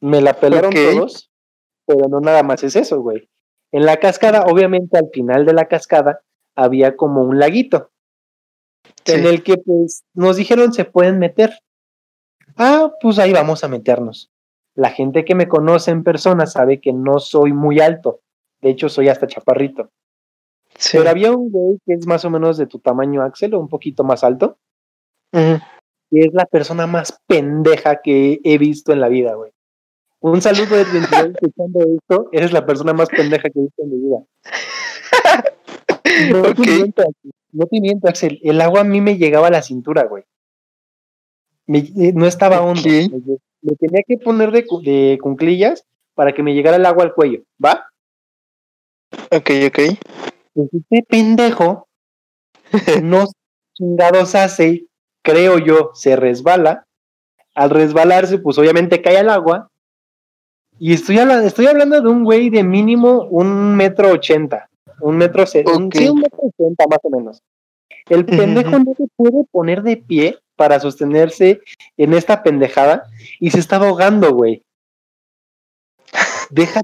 Me la pelaron todos, pero no nada más es eso, güey. En la cascada, obviamente al final de la cascada, había como un laguito en el que pues nos dijeron se pueden meter. Ah, pues ahí vamos a meternos. La gente que me conoce en persona sabe que no soy muy alto. De hecho, soy hasta chaparrito. Sí. Pero había un güey que es más o menos de tu tamaño, Axel, o un poquito más alto, que es la persona más pendeja que he visto en la vida, güey. Un saludo de 22 escuchando esto. Eres la persona más pendeja que he visto en mi vida. No Ok. te miento, Axel. No te miento, Axel. El agua a mí me llegaba a la cintura, güey. Me- eh, no estaba hondo. Ok. Me, tenía que poner de, de cunclillas para que me llegara el agua al cuello, ¿va? Ok, ok. Pues este pendejo no chingados hace, creo yo, se resbala. Al resbalarse, pues obviamente cae al agua. Y estoy, estoy hablando de un güey de mínimo un metro ochenta. Un metro, un- sí, un metro ochenta más o menos. El pendejo no se puede poner de pie para sostenerse en esta pendejada y se estaba ahogando, güey. Deja,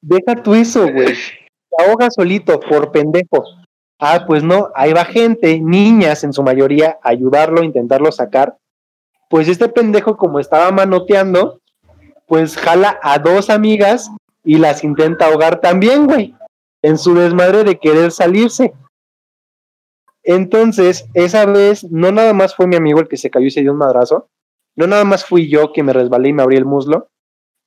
deja tú eso, güey. Se ahoga solito por pendejo. Ah, pues no, ahí va gente, niñas en su mayoría, a ayudarlo, a intentarlo sacar. Pues este pendejo, como estaba manoteando, pues jala a dos amigas y las intenta ahogar también, güey, en su desmadre de querer salirse. Entonces, esa vez, no nada más fue mi amigo el que se cayó y se dio un madrazo, no nada más fui yo que me resbalé y me abrí el muslo,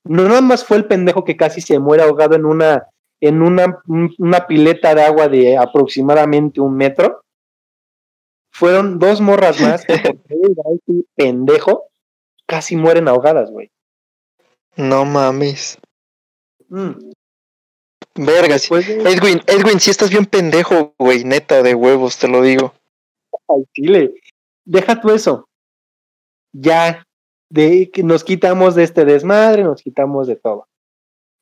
no nada más fue el pendejo que casi se muere ahogado en una en una, un- una pileta de agua de aproximadamente un metro. Fueron dos morras más que por pendejo casi mueren ahogadas, güey. No mames. Mm. Verga, sí. Después de Edwin, Edwin, sí estás bien pendejo, güey, neta, de huevos, te lo digo. al chile, deja tú eso. ya de que nos quitamos de este desmadre, nos quitamos de todo.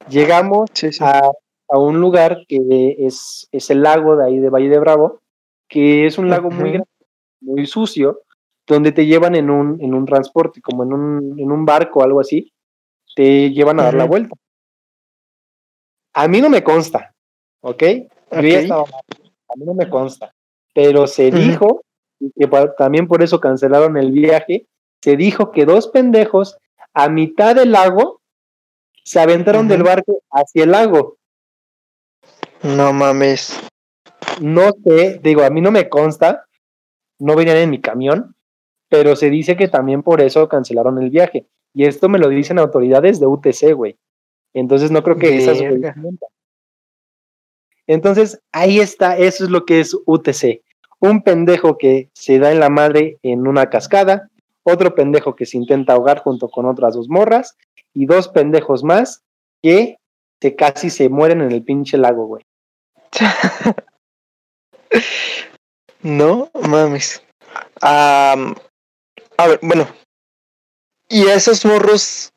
Llegamos Sí, sí. a, a un lugar que es, es el lago de ahí de Valle de Bravo, que es un lago muy grande, muy sucio, donde te llevan en un, en un transporte, como en un, en un barco o algo así, te llevan a dar la vuelta. A mí no me consta, ¿ok? Yo ya Ok. estaba mal, a mí no me consta, pero se dijo, y que también por eso cancelaron el viaje, se dijo que dos pendejos a mitad del lago se aventaron del barco hacia el lago. No mames. No sé, digo, a mí no me consta, no venían en mi camión, pero se dice que también por eso cancelaron el viaje. Y esto me lo dicen autoridades de UTC, güey. Entonces no creo que Verga. Entonces, ahí está, eso es lo que es UTC. Un pendejo que se da en la madre en una cascada, otro pendejo que se intenta ahogar junto con otras dos morras, y dos pendejos más que se casi se mueren en el pinche lago, güey. No mames. Am, a ver, bueno. ¿Y a esos morros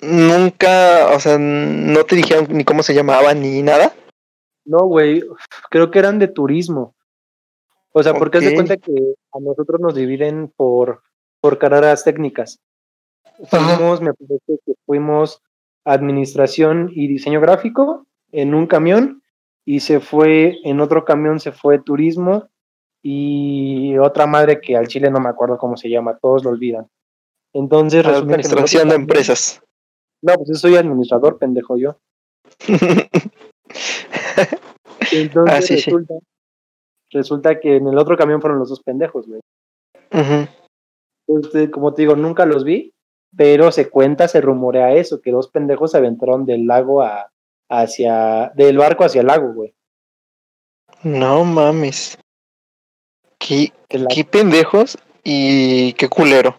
nunca, o sea, no te dijeron ni cómo se llamaban ni nada? No, güey, creo que eran de turismo. O sea, porque haz de cuenta que a nosotros nos dividen por, por carreras técnicas. Ajá. Fuimos, me parece que fuimos administración y diseño gráfico en un camión y se fue, en otro camión se fue turismo y otra madre que al chile no me acuerdo cómo se llama, todos lo olvidan. Entonces resulta que otro Administración de empresas. No, pues yo soy administrador, pendejo yo. Entonces Ah, sí, sí. resulta, resulta que en el otro camión fueron los dos pendejos, güey. Entonces, como te digo, nunca los vi, pero se cuenta, se rumorea eso, que dos pendejos se aventaron del lago a, hacia, del barco hacia el lago, güey. No mames. Qué, qué pendejos y qué culero.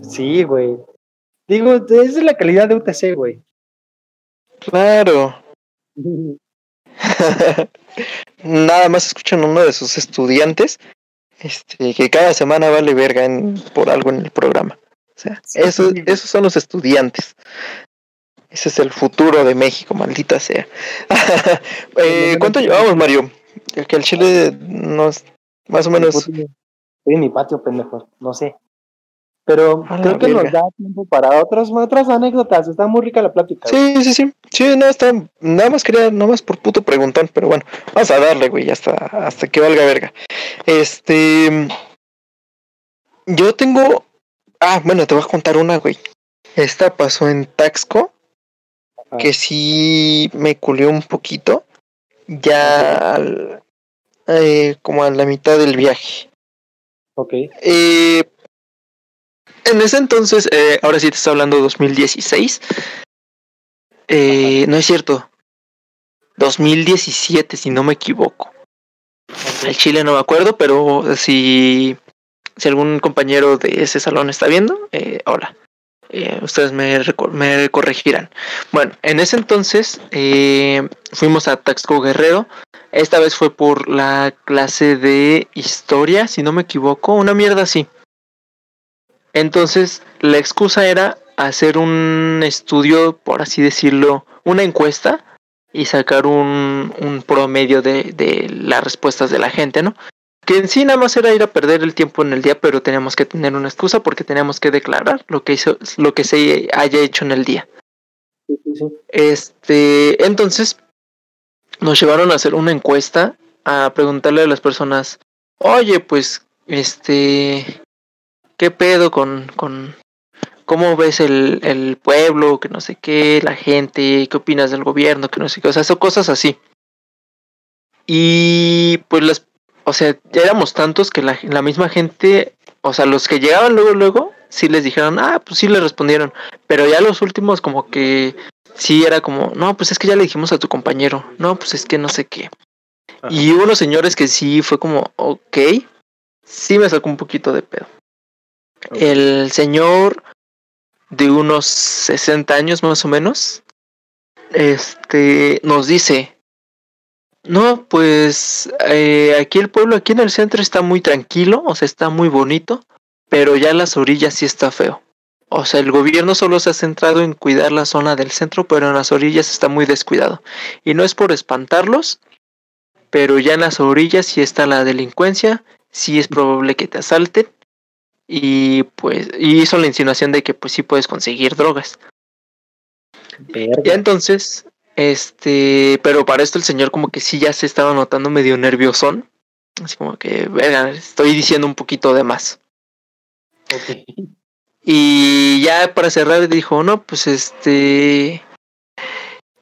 Sí, güey. Digo, esa es la calidad de UTC, güey. Claro. Nada más escuchan uno de sus estudiantes este, que cada semana vale verga en, por algo en el programa. O sea, Sí. esos, esos son los estudiantes. Ese es el futuro de México, maldita sea. Eh, ¿Cuánto llevamos, Mario? El que el Chile nos más o menos. Estoy en mi patio, pendejo, no sé. Pero A creo que nos da tiempo para otros, otras anécdotas. Está muy rica la plática. güey. Sí, sí, sí. Sí, no, está. Nada más quería, nada más por puto preguntón, pero bueno, vamos a darle, güey, hasta, hasta que valga verga. Este. Yo tengo. Ah, bueno, te voy a contar una, güey. Esta pasó en Taxco, Ajá. que sí me culió un poquito. Ya al- eh, como a la mitad del viaje. Ok. Eh, en ese entonces, eh, ahora sí te estoy hablando 2016. Eh, no es cierto. 2017, si no me equivoco. El Chile no me acuerdo, pero si, si algún compañero de ese salón está viendo, eh, hola. Eh, ustedes me, me corregirán. Bueno, en ese entonces eh, fuimos a Taxco Guerrero. Esta vez fue por la clase de historia, si no me equivoco, una mierda así. Entonces, la excusa era hacer un estudio, por así decirlo, una encuesta y sacar un, un promedio de, de las respuestas de la gente, ¿no? Que en sí nada más era ir a perder el tiempo en el día, pero teníamos que tener una excusa porque teníamos que declarar lo que hizo, lo que se haya hecho en el día. Sí, sí, sí. Este, entonces nos llevaron a hacer una encuesta a preguntarle a las personas, oye, pues, este, ¿qué pedo con, con cómo ves el, el pueblo, que no sé qué, la gente, qué opinas del gobierno, que no sé qué, o sea, son cosas así. Y pues las, o sea, ya éramos tantos que la, la misma gente, o sea, los que llegaban luego, luego, sí les dijeron, ah, pues sí les respondieron, pero ya los últimos como que sí era como, no, pues es que ya le dijimos a tu compañero, no, pues es que no sé qué. Ajá. Y hubo unos señores que sí fue como, ok, sí me sacó un poquito de pedo. El señor de unos 60 años más o menos, este, nos dice, no, pues eh, aquí el pueblo, aquí en el centro está muy tranquilo, o sea, está muy bonito, pero ya las orillas sí está feo. O sea, el gobierno solo se ha centrado en cuidar la zona del centro, pero en las orillas está muy descuidado. Y no es por espantarlos, pero ya en las orillas sí está la delincuencia, sí es probable que te asalten. Y pues, y hizo la insinuación de que pues sí puedes conseguir drogas. Y Verga. entonces, este, pero para esto el señor como que sí ya se estaba notando medio nerviosón. Así como que, verga, estoy diciendo un poquito de más. Ok. Y ya para cerrar dijo, no, pues este...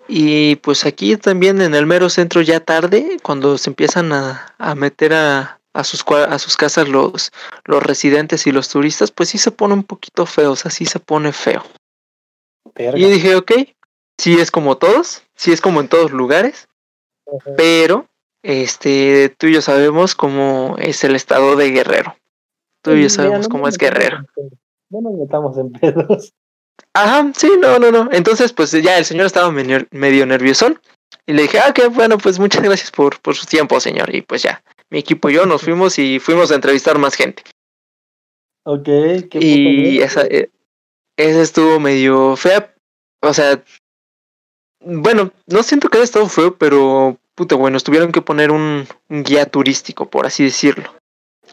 Y pues aquí también en el mero centro ya tarde, cuando se empiezan a, a meter a, a, sus, a sus casas los, los residentes y los turistas, pues sí se pone un poquito feo, o sea, sí se pone feo. Verga. Y dije, ok, sí es como todos, sí es como en todos lugares, pero este, tú y yo sabemos cómo es el estado de Guerrero. Tú y yo Mira, sabemos no cómo es Guerrero. No nos metamos en pedos. Ajá, sí, no, no, no. Entonces, pues ya el señor estaba medio, medio nerviosón. Y le dije, ah, que bueno, pues muchas gracias por, por su tiempo, señor. Y pues ya, mi equipo y yo nos fuimos y fuimos a entrevistar más gente. Ok, qué y esa, eh, esa estuvo medio fea. O sea, bueno, no siento que haya estado feo, pero puta, bueno, tuvieron que poner un, un guía turístico, por así decirlo.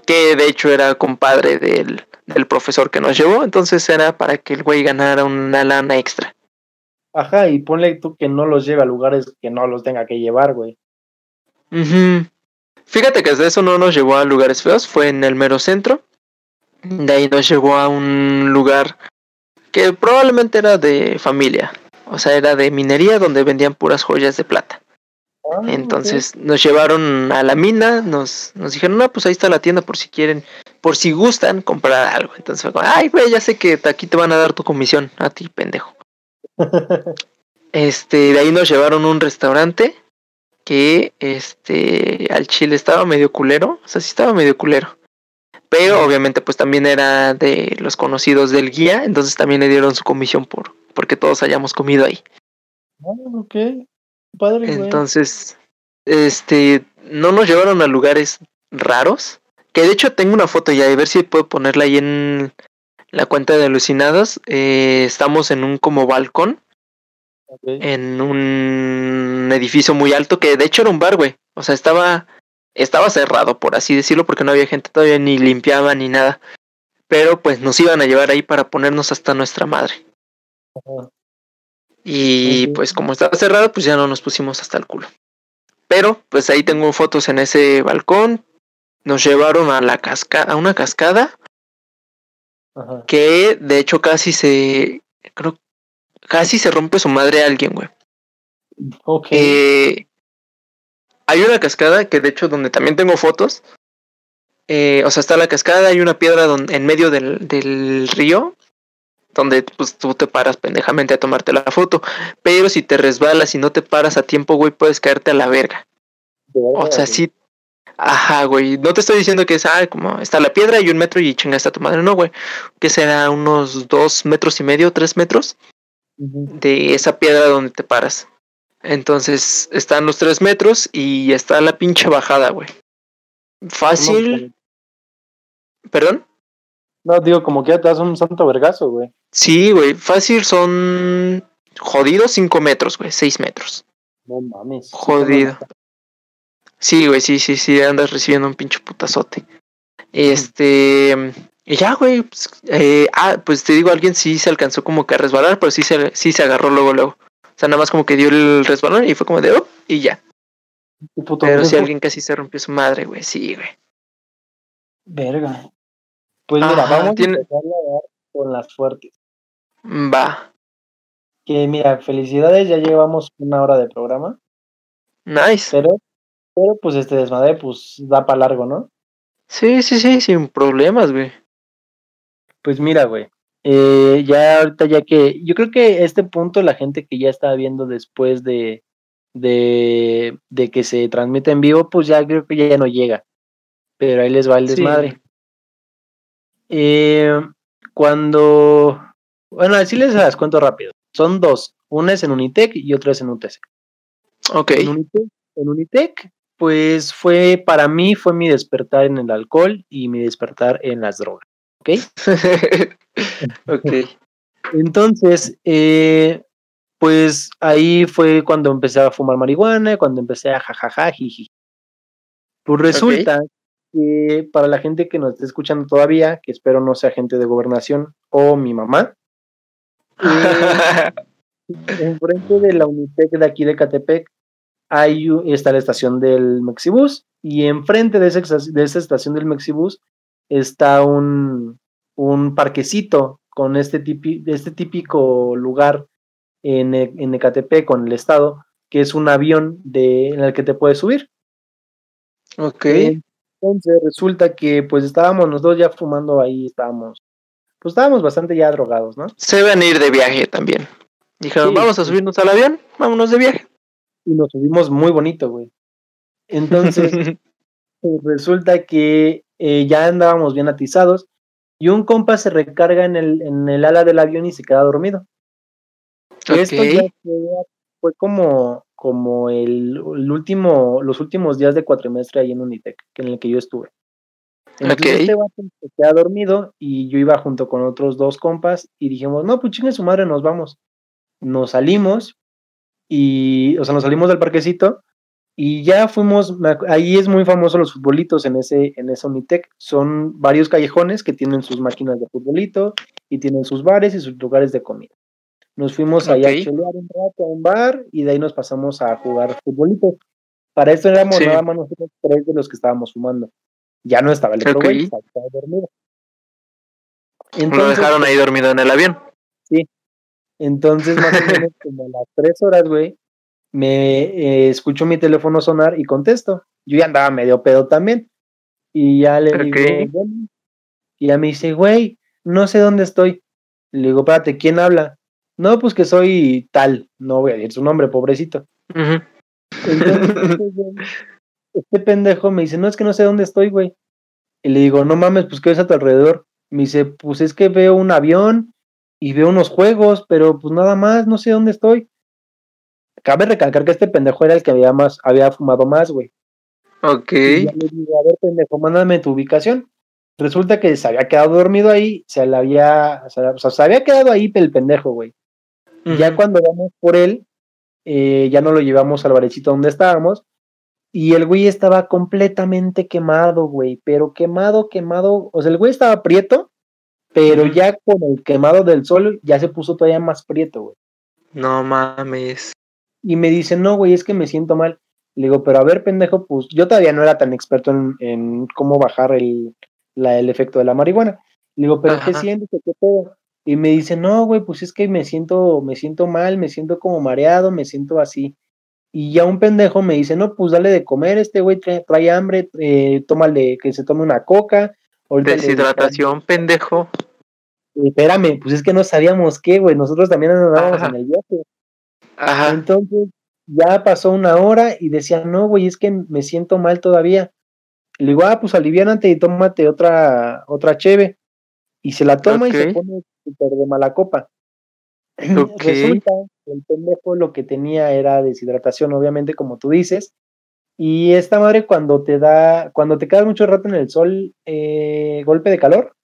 Que de hecho era compadre del, del profesor que nos llevó, entonces era para que el güey ganara una lana extra. Ajá, y ponle tú que no los lleve a lugares que no los tenga que llevar, güey. Ujú. Fíjate que de eso no nos llevó a lugares feos, fue en el mero centro. De ahí nos llevó a un lugar que probablemente era de familia. O sea, era de minería donde vendían puras joyas de plata. Ah. Entonces nos llevaron a la mina, nos, nos dijeron, no, pues ahí está la tienda por si quieren, por si gustan comprar algo. Entonces fue como, ay, güey, ya sé que aquí te van a dar tu comisión, a ti, pendejo. Este, de ahí nos llevaron a un restaurante que, este, al chile estaba medio culero, o sea, sí estaba medio culero. Pero obviamente pues también era de los conocidos del guía, entonces también le dieron su comisión por porque todos hayamos comido ahí. Ah, ok. Padre, güey. Entonces, este, no nos llevaron a lugares raros. Que de hecho tengo una foto ya, a ver si puedo ponerla ahí en la cuenta de alucinados. Eh, estamos en un como balcón, En un edificio muy alto, que de hecho era un bar, güey. O sea, estaba, estaba cerrado, por así decirlo, porque no había gente todavía ni limpiaba ni nada. Pero pues nos iban a llevar ahí para ponernos hasta nuestra madre. Ajá. Y pues como estaba cerrado, pues ya no nos pusimos hasta el culo. Pero pues ahí tengo fotos en ese balcón. Nos llevaron a la cascada, a una cascada Ajá. que de hecho casi se creo casi se rompe su madre a alguien, güey. Ok. Eh, hay una cascada que de hecho donde también tengo fotos. Eh, o sea, está la cascada, hay una piedra donde, en medio del, del río donde pues tú te paras pendejamente a tomarte la foto. Pero si te resbalas y no te paras a tiempo, güey, puedes caerte a la verga. O sea, sí. Ajá, güey. No te estoy diciendo que es, ah, como está la piedra y un metro y chingaste a tu madre. No, güey. Que será unos dos metros y medio, tres metros De esa piedra donde te paras. Entonces están los tres metros y está la pinche bajada, güey. Fácil, perdón. No, digo, como que ya te das un santo vergazo, güey. Sí, güey, fácil son jodidos cinco metros, güey, seis metros. No mames. Jodido. Sí, güey, sí, sí, sí, andas recibiendo un pinche putazote. Este. Y ya, güey. Pues, eh, ah, pues te digo, alguien sí se alcanzó como que a resbalar, pero sí se, sí se agarró luego, luego. O sea, nada más como que dio el resbalón y fue como de, oh, y ya. Puto Pero si alguien casi se rompió su madre, güey, sí, güey. Verga. Pues mira, Ajá, vamos tiene- a empezar a dar con las fuertes. Va. Que mira, felicidades, ya llevamos una hora de programa, Nice. pero, pero pues este desmadre pues da para largo, ¿no? Sí, sí, sí, sin problemas, güey. Pues mira, güey. eh, ya ahorita ya que yo creo que este punto la gente que ya está viendo después de, de, de que se transmite en vivo, pues ya creo que ya no llega. Pero ahí les va el Sí. desmadre. Eh, cuando, bueno, así les las cuento rápido. Son dos. Una es en Unitec y otra es en UTC. Ok. En Unitec, en Unitec, pues fue, para mí fue mi despertar en el alcohol y mi despertar en las drogas. ¿Ok? ok. Entonces, eh, pues ahí fue cuando empecé a fumar marihuana, cuando empecé a jajaja, jiji. Pues resulta que para la gente que nos esté escuchando todavía, que espero no sea gente de gobernación o mi mamá, eh, enfrente de la Unitec de aquí de Catepec u- está la estación del Mexibus y enfrente de, esa de esa estación del Mexibus está un, un parquecito con este, tipi- este típico lugar en, en Ecatepec con el estado que es un avión de, en el que te puedes subir. ok. Entonces resulta que pues estábamos nosotros ya fumando ahí, estábamos, pues estábamos bastante ya drogados, ¿no? Se van a ir de viaje también. Dijeron, Sí, vamos a subirnos al avión, vámonos de viaje. Y nos subimos muy bonito, güey. Entonces resulta que eh, ya andábamos bien atizados y un compa se recarga en el, en el ala del avión y se queda dormido. Esto ya fue, como, como el, el último, los últimos días de cuatrimestre ahí en Unitec, en el que yo estuve. Entonces Ok. este vato se queda dormido y yo iba junto con otros dos compas y dijimos, no, pues chingue su madre, nos vamos. Nos salimos y, o sea, nos salimos del parquecito y ya fuimos, ahí es muy famoso los futbolitos en ese, en ese Unitec. Son varios callejones que tienen sus máquinas de futbolito y tienen sus bares y sus lugares de comida. Nos fuimos allá a Ok. chelear un rato a un bar y de ahí nos pasamos a jugar futbolito. Para esto éramos Sí. nada más nosotros tres de los que estábamos fumando. Ya no estaba el otro Ok. güey, estaba dormido. Lo dejaron ahí dormido en el avión. entonces, más o menos como a las tres horas, güey, me eh, escucho mi teléfono sonar y contesto. Yo ya andaba medio pedo también. Y ya le Ok. digo, bueno. Y ya me dice, güey, no sé dónde estoy. Le digo, espérate, ¿quién habla? No, pues que soy tal. No voy a decir su nombre, pobrecito. Entonces, este este pendejo me dice, no, es que no sé dónde estoy, güey. Y le digo, no mames, pues, ¿qué ves a tu alrededor? Me dice, pues es que veo un avión y veo unos juegos, pero pues nada más, no sé dónde estoy. Cabe recalcar que este pendejo era el que había más, había fumado más, güey. Ok. Y ya le digo, a ver, pendejo, mándame tu ubicación. Resulta que se había quedado dormido ahí, se le había, o sea, o sea, se había quedado ahí el pendejo, güey. Ya cuando vamos por él, eh, ya no lo llevamos al barecito donde estábamos. Y el güey estaba completamente quemado, güey. Pero quemado, quemado. O sea, el güey estaba prieto, pero ya con el quemado del sol ya se puso todavía más prieto, güey. No mames. Y me dice, no, güey, es que me siento mal. Le digo, pero a ver, pendejo, pues yo todavía no era tan experto en, en cómo bajar el, la- el efecto de la marihuana. Le digo, pero ¿qué sientes? ¿Qué pedo? Y me dice, no, güey, pues es que me siento, me siento mal, me siento como mareado, me siento así. Y ya un pendejo me dice, no, pues dale de comer, este güey trae, trae hambre, eh, tómale, que se tome una coca. Le- Deshidratación, pendejo. Eh, espérame, pues es que no sabíamos qué, güey, nosotros también andábamos en el viaje. Ajá. Entonces, ya pasó una hora y decía, no, güey, es que me siento mal todavía. Le digo, ah, pues aliviánate y tómate otra, otra cheve. Y se la toma y se pone súper de mala copa. Ok. Resulta que el pendejo lo que tenía era deshidratación, obviamente, como tú dices. Y esta madre cuando te da, cuando te quedas mucho rato en el sol, eh, golpe de calor,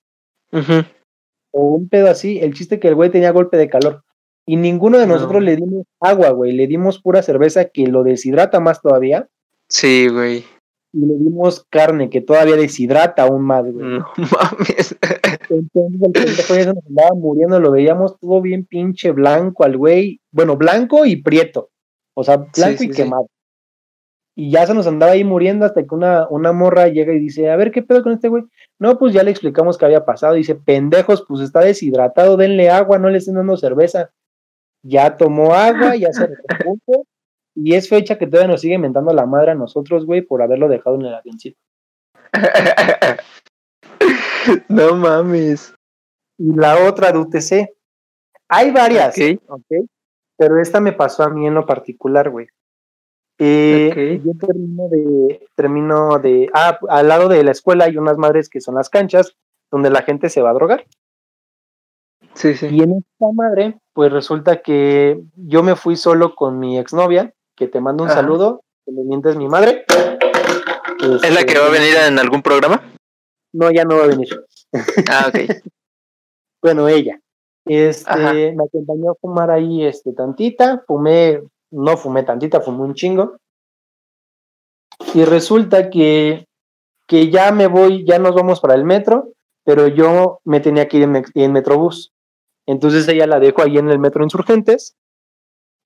o un pedo así, el chiste que el güey tenía golpe de calor. Y ninguno de No. nosotros le dimos agua, güey, le dimos pura cerveza que lo deshidrata más todavía. Sí, güey. Y le dimos carne que todavía deshidrata aún más, güey. No mames. Entonces el pendejo ya se nos andaba muriendo, lo veíamos todo bien pinche blanco al güey. Bueno, blanco y prieto. O sea, blanco Sí, y sí, sí. quemado. Y ya se nos andaba ahí muriendo hasta que una, una morra llega y dice, a ver, ¿qué pedo con este güey? No, pues ya le explicamos qué había pasado. Dice, pendejos, pues está deshidratado, denle agua, no le estén dando cerveza. Ya tomó agua, ya se recompuso. Y es fecha que todavía nos sigue mentando la madre a nosotros, güey, por haberlo dejado en el avioncito. no mames. Y la otra de UTC. Hay varias, Ok. ¿ok? Pero esta me pasó a mí en lo particular, güey. Eh. Yo termino de, termino de, ah, al lado de la escuela hay unas madres que son las canchas donde la gente se va a drogar. Sí, sí. Y en esta madre, pues resulta que yo me fui solo con mi exnovia, que te mando un Ajá. saludo, que me mientes mi madre. ¿Es la que va a venir en algún programa? No, ya no va a venir. Ah, ok. Bueno, ella. Este, Ajá. me acompañó a fumar ahí este, tantita, fumé, no fumé tantita, fumé un chingo. Y resulta que, que ya me voy, ya nos vamos para el metro, pero yo me tenía que ir en, en Metrobús. Entonces ella la dejo ahí en el metro Insurgentes.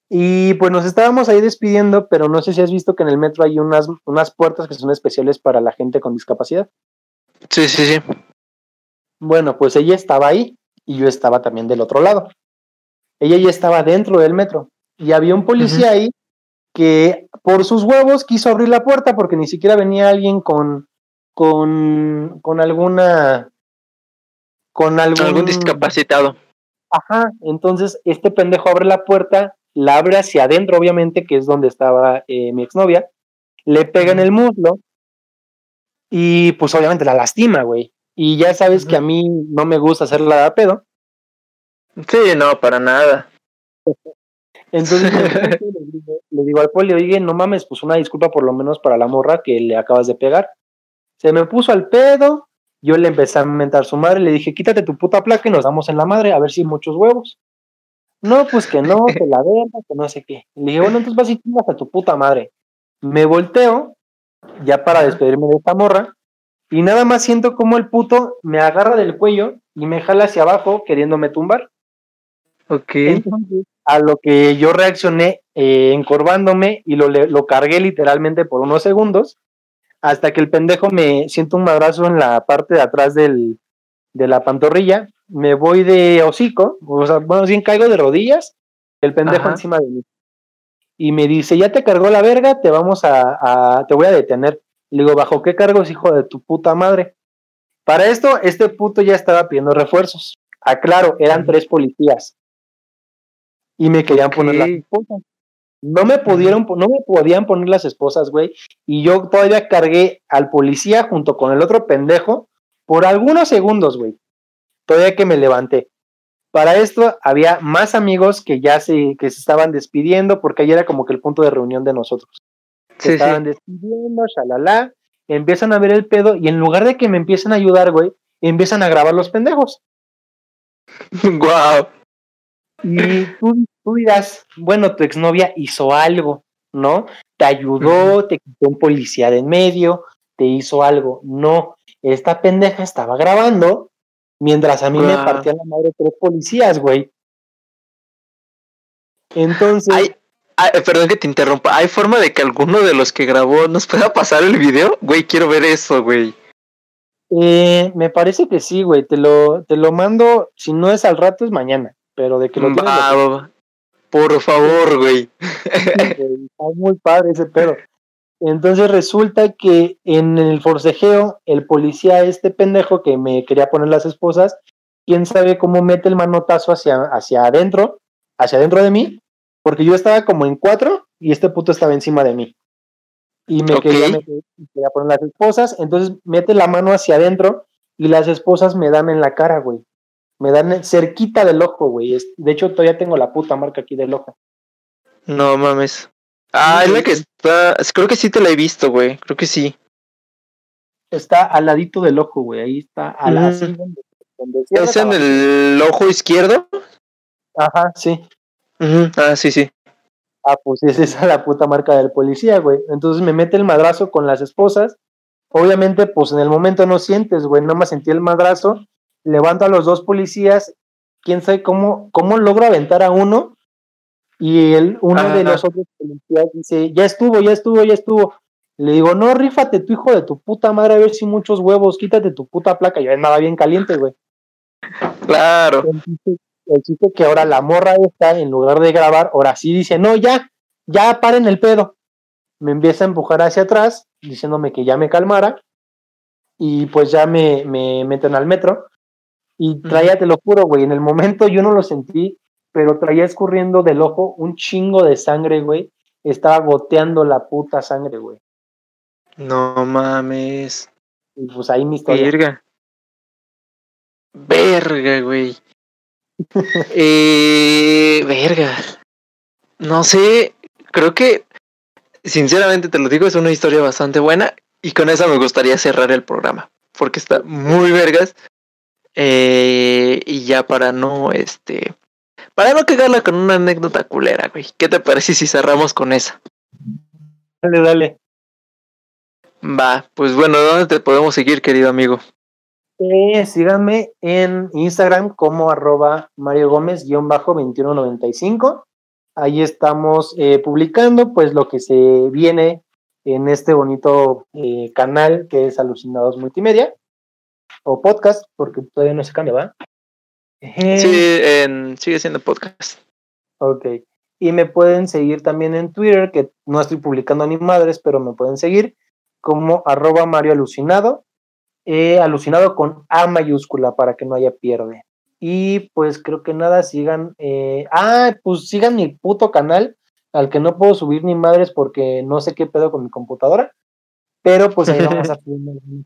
Y pues nos estábamos ahí despidiendo, pero no sé si has visto que en el metro hay unas, unas puertas que son especiales para la gente con discapacidad. Sí, sí, sí. Bueno, pues ella estaba ahí y yo estaba también del otro lado. Ella ya estaba dentro del metro y había un policía ahí que por sus huevos quiso abrir la puerta porque ni siquiera venía alguien con con con alguna con algún, Algún discapacitado. Ajá, entonces este pendejo abre la puerta, la abre hacia adentro, obviamente, que es donde estaba eh, mi exnovia, le pega en el muslo y pues obviamente la lastima, güey. Y ya sabes que a mí no me gusta hacerla de pedo. Sí, no, para nada. Entonces le digo, le digo al poli, oye, no mames, pues una disculpa por lo menos para la morra que le acabas de pegar. Se me puso al pedo, yo le empecé a mentar su madre, le dije, quítate tu puta placa y nos damos en la madre, a ver si hay muchos huevos. No, pues que no, que la verga, que no sé qué. Le dije, bueno, entonces vas y chingas a tu puta madre. Me volteo, ya para despedirme de esta morra, y nada más siento como el puto me agarra del cuello y me jala hacia abajo queriéndome tumbar. Ok. Entonces, a lo que yo reaccioné eh, encorvándome y lo, lo cargué literalmente por unos segundos, hasta que el pendejo me siento un madrazo en la parte de atrás del, de la pantorrilla, me voy de hocico, o sea, bueno, bien caigo de rodillas, el pendejo Ajá. encima de mí. Y me dice, ya te cargó la verga, te vamos a, a- te voy a detener. Le digo, ¿bajo qué cargos, hijo de tu puta madre? Para esto, este puto ya estaba pidiendo refuerzos. Aclaro, eran tres policías. Y me querían poner las Ok. No me pudieron, no me podían poner las esposas, güey. Y yo todavía cargué al policía junto con el otro pendejo por algunos segundos, güey. Todavía que me levanté. Para esto había más amigos que ya se, que se estaban despidiendo, porque ahí era como que el punto de reunión de nosotros. Se Sí, estaban sí. despidiendo, shalala, empiezan a ver el pedo y en lugar de que me empiecen a ayudar, güey, empiezan a grabar los pendejos. Wow. Y tú, tú dirás, bueno, tu exnovia hizo algo, ¿no? Te ayudó, te quitó un policía de en medio, te hizo algo. No, esta pendeja estaba grabando mientras a mí me partían la madre tres policías, güey. Entonces, Ay, ay, perdón que te interrumpa. ¿Hay forma de que alguno de los que grabó nos pueda pasar el video? Güey, quiero ver eso, güey. eh, me parece que sí, güey. Te lo, te lo mando, si no es al rato, es mañana. Pero de que lo tienes, lo va. Por favor, güey. Está muy padre ese pedo. Entonces resulta que en el forcejeo, el policía, este pendejo que me quería poner las esposas, quién sabe cómo mete el manotazo hacia, hacia adentro, hacia adentro de mí, porque yo estaba como en cuatro y este puto estaba encima de mí. Y me quería, me quería poner las esposas, entonces mete la mano hacia adentro y las esposas me dan en la cara, güey. Me dan cerquita del ojo, güey. De hecho, todavía tengo la puta marca aquí del ojo. No mames. Ah, es la que está. Creo que sí te la he visto, güey. Creo que sí. Está al ladito del ojo, güey. Ahí está, a la, Mm. así donde, donde ¿Es en abajo. el ojo izquierdo? Ajá, sí. Ujú, Ah, sí, sí. Ah, pues esa es la puta marca del policía, güey. Entonces me mete el madrazo con las esposas. Obviamente, pues en el momento no sientes, güey. Nada más sentí el madrazo. Levanto a los dos policías. Quién sabe cómo, cómo logro aventar a uno. Y el, uno de los otros policías dice: Ya estuvo, ya estuvo, ya estuvo. Le digo: No, rífate, tu hijo de tu puta madre, a ver si muchos huevos. Quítate tu puta placa. Yo andaba bien caliente, güey. Claro. el chiste, el chiste que ahora la morra esta, en lugar de grabar, ahora sí dice, no, ya, ya paren el pedo. Me empieza a empujar hacia atrás, diciéndome que ya me calmara, y pues ya me, me meten al metro. Y traía, te lo juro, güey, en el momento yo no lo sentí, pero traía escurriendo del ojo un chingo de sangre, güey. Estaba goteando la puta sangre, güey. No mames. Y pues ahí mi historia. Verga. Verga, güey. eh, verga. No sé, creo que, sinceramente te lo digo, es una historia bastante buena y con esa me gustaría cerrar el programa, porque está muy vergas. Eh, y ya para no, este, para no cagarla con una anécdota culera, güey. ¿Qué te parece si cerramos con esa? Dale, dale. Va, pues bueno, ¿dónde te podemos seguir, querido amigo? Eh, síganme en Instagram como arroba Mario Gómez-2195. Ahí estamos eh, publicando pues lo que se viene en este bonito eh, canal que es Alucinados Multimedia o podcast, porque todavía no se cambia, ¿va? Sí, en- sigue siendo podcast. Ok. Y me pueden seguir también en Twitter, que no estoy publicando ni madres, pero me pueden seguir como arroba Mario Alucinado. eh, alucinado con A mayúscula para que no haya pierde. Y pues creo que nada, sigan. eh, ah, pues sigan mi puto canal, al que no puedo subir ni madres porque no sé qué pedo con mi computadora. Pero pues ahí vamos a que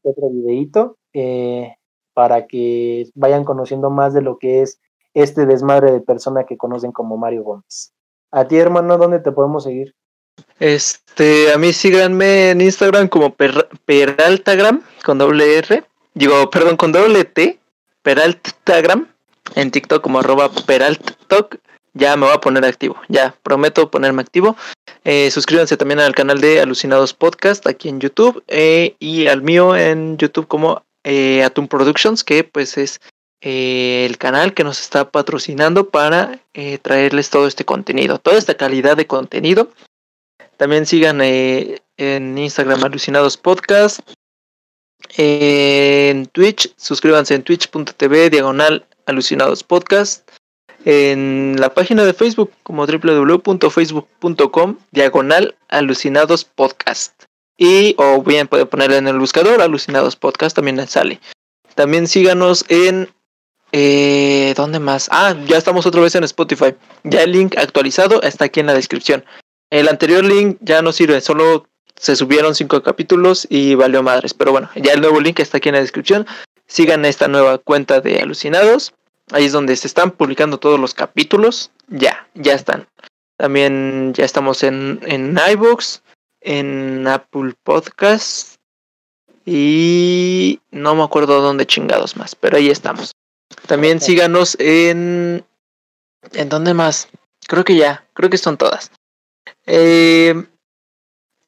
otro videíto eh, para que vayan conociendo más de lo que es este desmadre de persona que conocen como Mario Gómez. A ti, hermano, ¿dónde te podemos seguir? Este, a mí síganme en Instagram como per- Peraltagram con doble R. Digo, perdón, con doble T. Peraltagram. En TikTok como arroba Peralttok. Ya me voy a poner activo. Ya, prometo ponerme activo. Eh, suscríbanse también al canal de Alucinados Podcast aquí en YouTube. eh, y al mío en YouTube como eh, Atum Productions, que pues es eh, el canal que nos está patrocinando para traerles todo este contenido, toda esta calidad de contenido. También sigan en Instagram Alucinados Podcast. En Twitch, suscríbanse en twitch.tv diagonal alucinados podcast. En la página de Facebook como www.facebook.com diagonal alucinados podcast. Y o bien pueden ponerle en el buscador alucinados podcast, también sale. También síganos en... Eh, ¿Dónde más? Ah, ya estamos otra vez en Spotify. Ya el link actualizado está aquí en la descripción. El anterior link ya no sirve, solo se subieron cinco capítulos y valió madres. Pero bueno, ya el nuevo link está aquí en la descripción. Sigan esta nueva cuenta de Alucinados. Ahí es donde se están publicando todos los capítulos. Ya, ya están. También ya estamos en, en iVoox, en Apple Podcast. Y no me acuerdo dónde chingados más, pero ahí estamos. También síganos en... ¿En dónde más? Creo que ya, creo que son todas. Eh,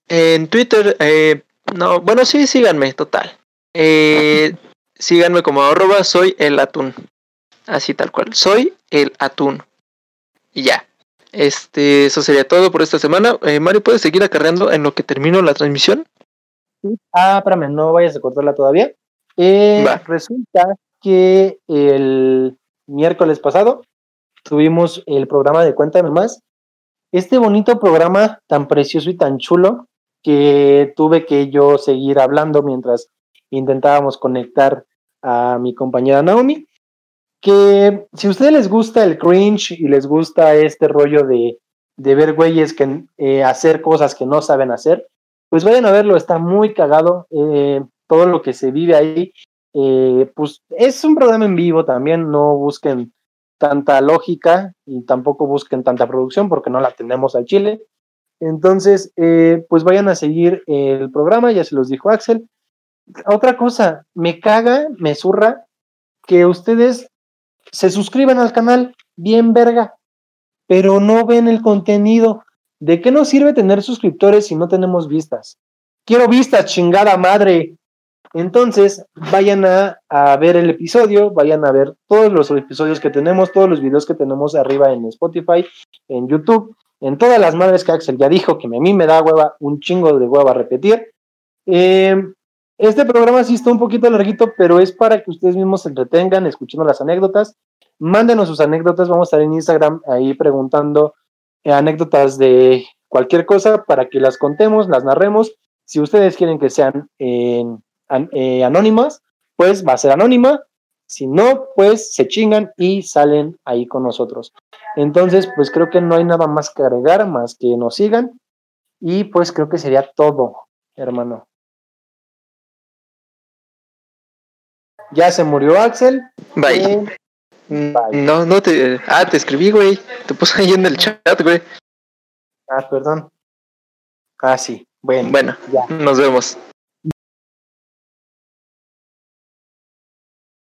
en Twitter, eh, no, bueno, sí, síganme, total. Eh, síganme como arroba soy el atún. Así tal cual, soy el atún. Y ya. Este, eso sería todo por esta semana. Eh, Mario, ¿puedes seguir acarreando en lo que termino la transmisión? Ah, espérame, no vayas a cortarla todavía. Eh, resulta que el miércoles pasado tuvimos el programa de Cuéntame Más. Este bonito programa tan precioso y tan chulo que tuve que yo seguir hablando mientras intentábamos conectar a mi compañera Naomi. Que si a ustedes les gusta el cringe y les gusta este rollo de, de ver güeyes que eh, hacer cosas que no saben hacer, pues vayan a verlo, está muy cagado. eh, todo lo que se vive ahí, eh, pues es un programa en vivo también, no busquen tanta lógica y tampoco busquen tanta producción porque no la tenemos al chile. Entonces, pues vayan a seguir el programa, ya se los dijo Axel. Otra cosa, me caga, me zurra que ustedes se suscriban al canal, bien verga, pero no ven el contenido. ¿De qué nos sirve tener suscriptores si no tenemos vistas? Quiero vistas, chingada madre. Entonces, vayan a, a ver el episodio, vayan a ver todos los episodios que tenemos, todos los videos que tenemos arriba en Spotify, en YouTube, en todas las madres que Axel ya dijo, que a mí me da hueva, un chingo de hueva repetir. Eh, este programa sí está un poquito larguito, pero es para que ustedes mismos se entretengan escuchando las anécdotas. Mándenos sus anécdotas, vamos a estar en Instagram ahí preguntando eh, anécdotas de cualquier cosa para que las contemos, las narremos. Si ustedes quieren que sean eh, an- anónimas, pues va a ser anónima. Si no, pues se chingan y salen ahí con nosotros. Entonces, pues creo que no hay nada más que agregar, más que nos sigan. Y pues creo que sería todo, hermano. Ya se murió Axel. Bye. Eh, bye. No, no te. Ah, te escribí, güey. Te puse ahí en el chat, güey. ah, perdón. Ah, sí. Bueno, Bueno, ya. nos vemos.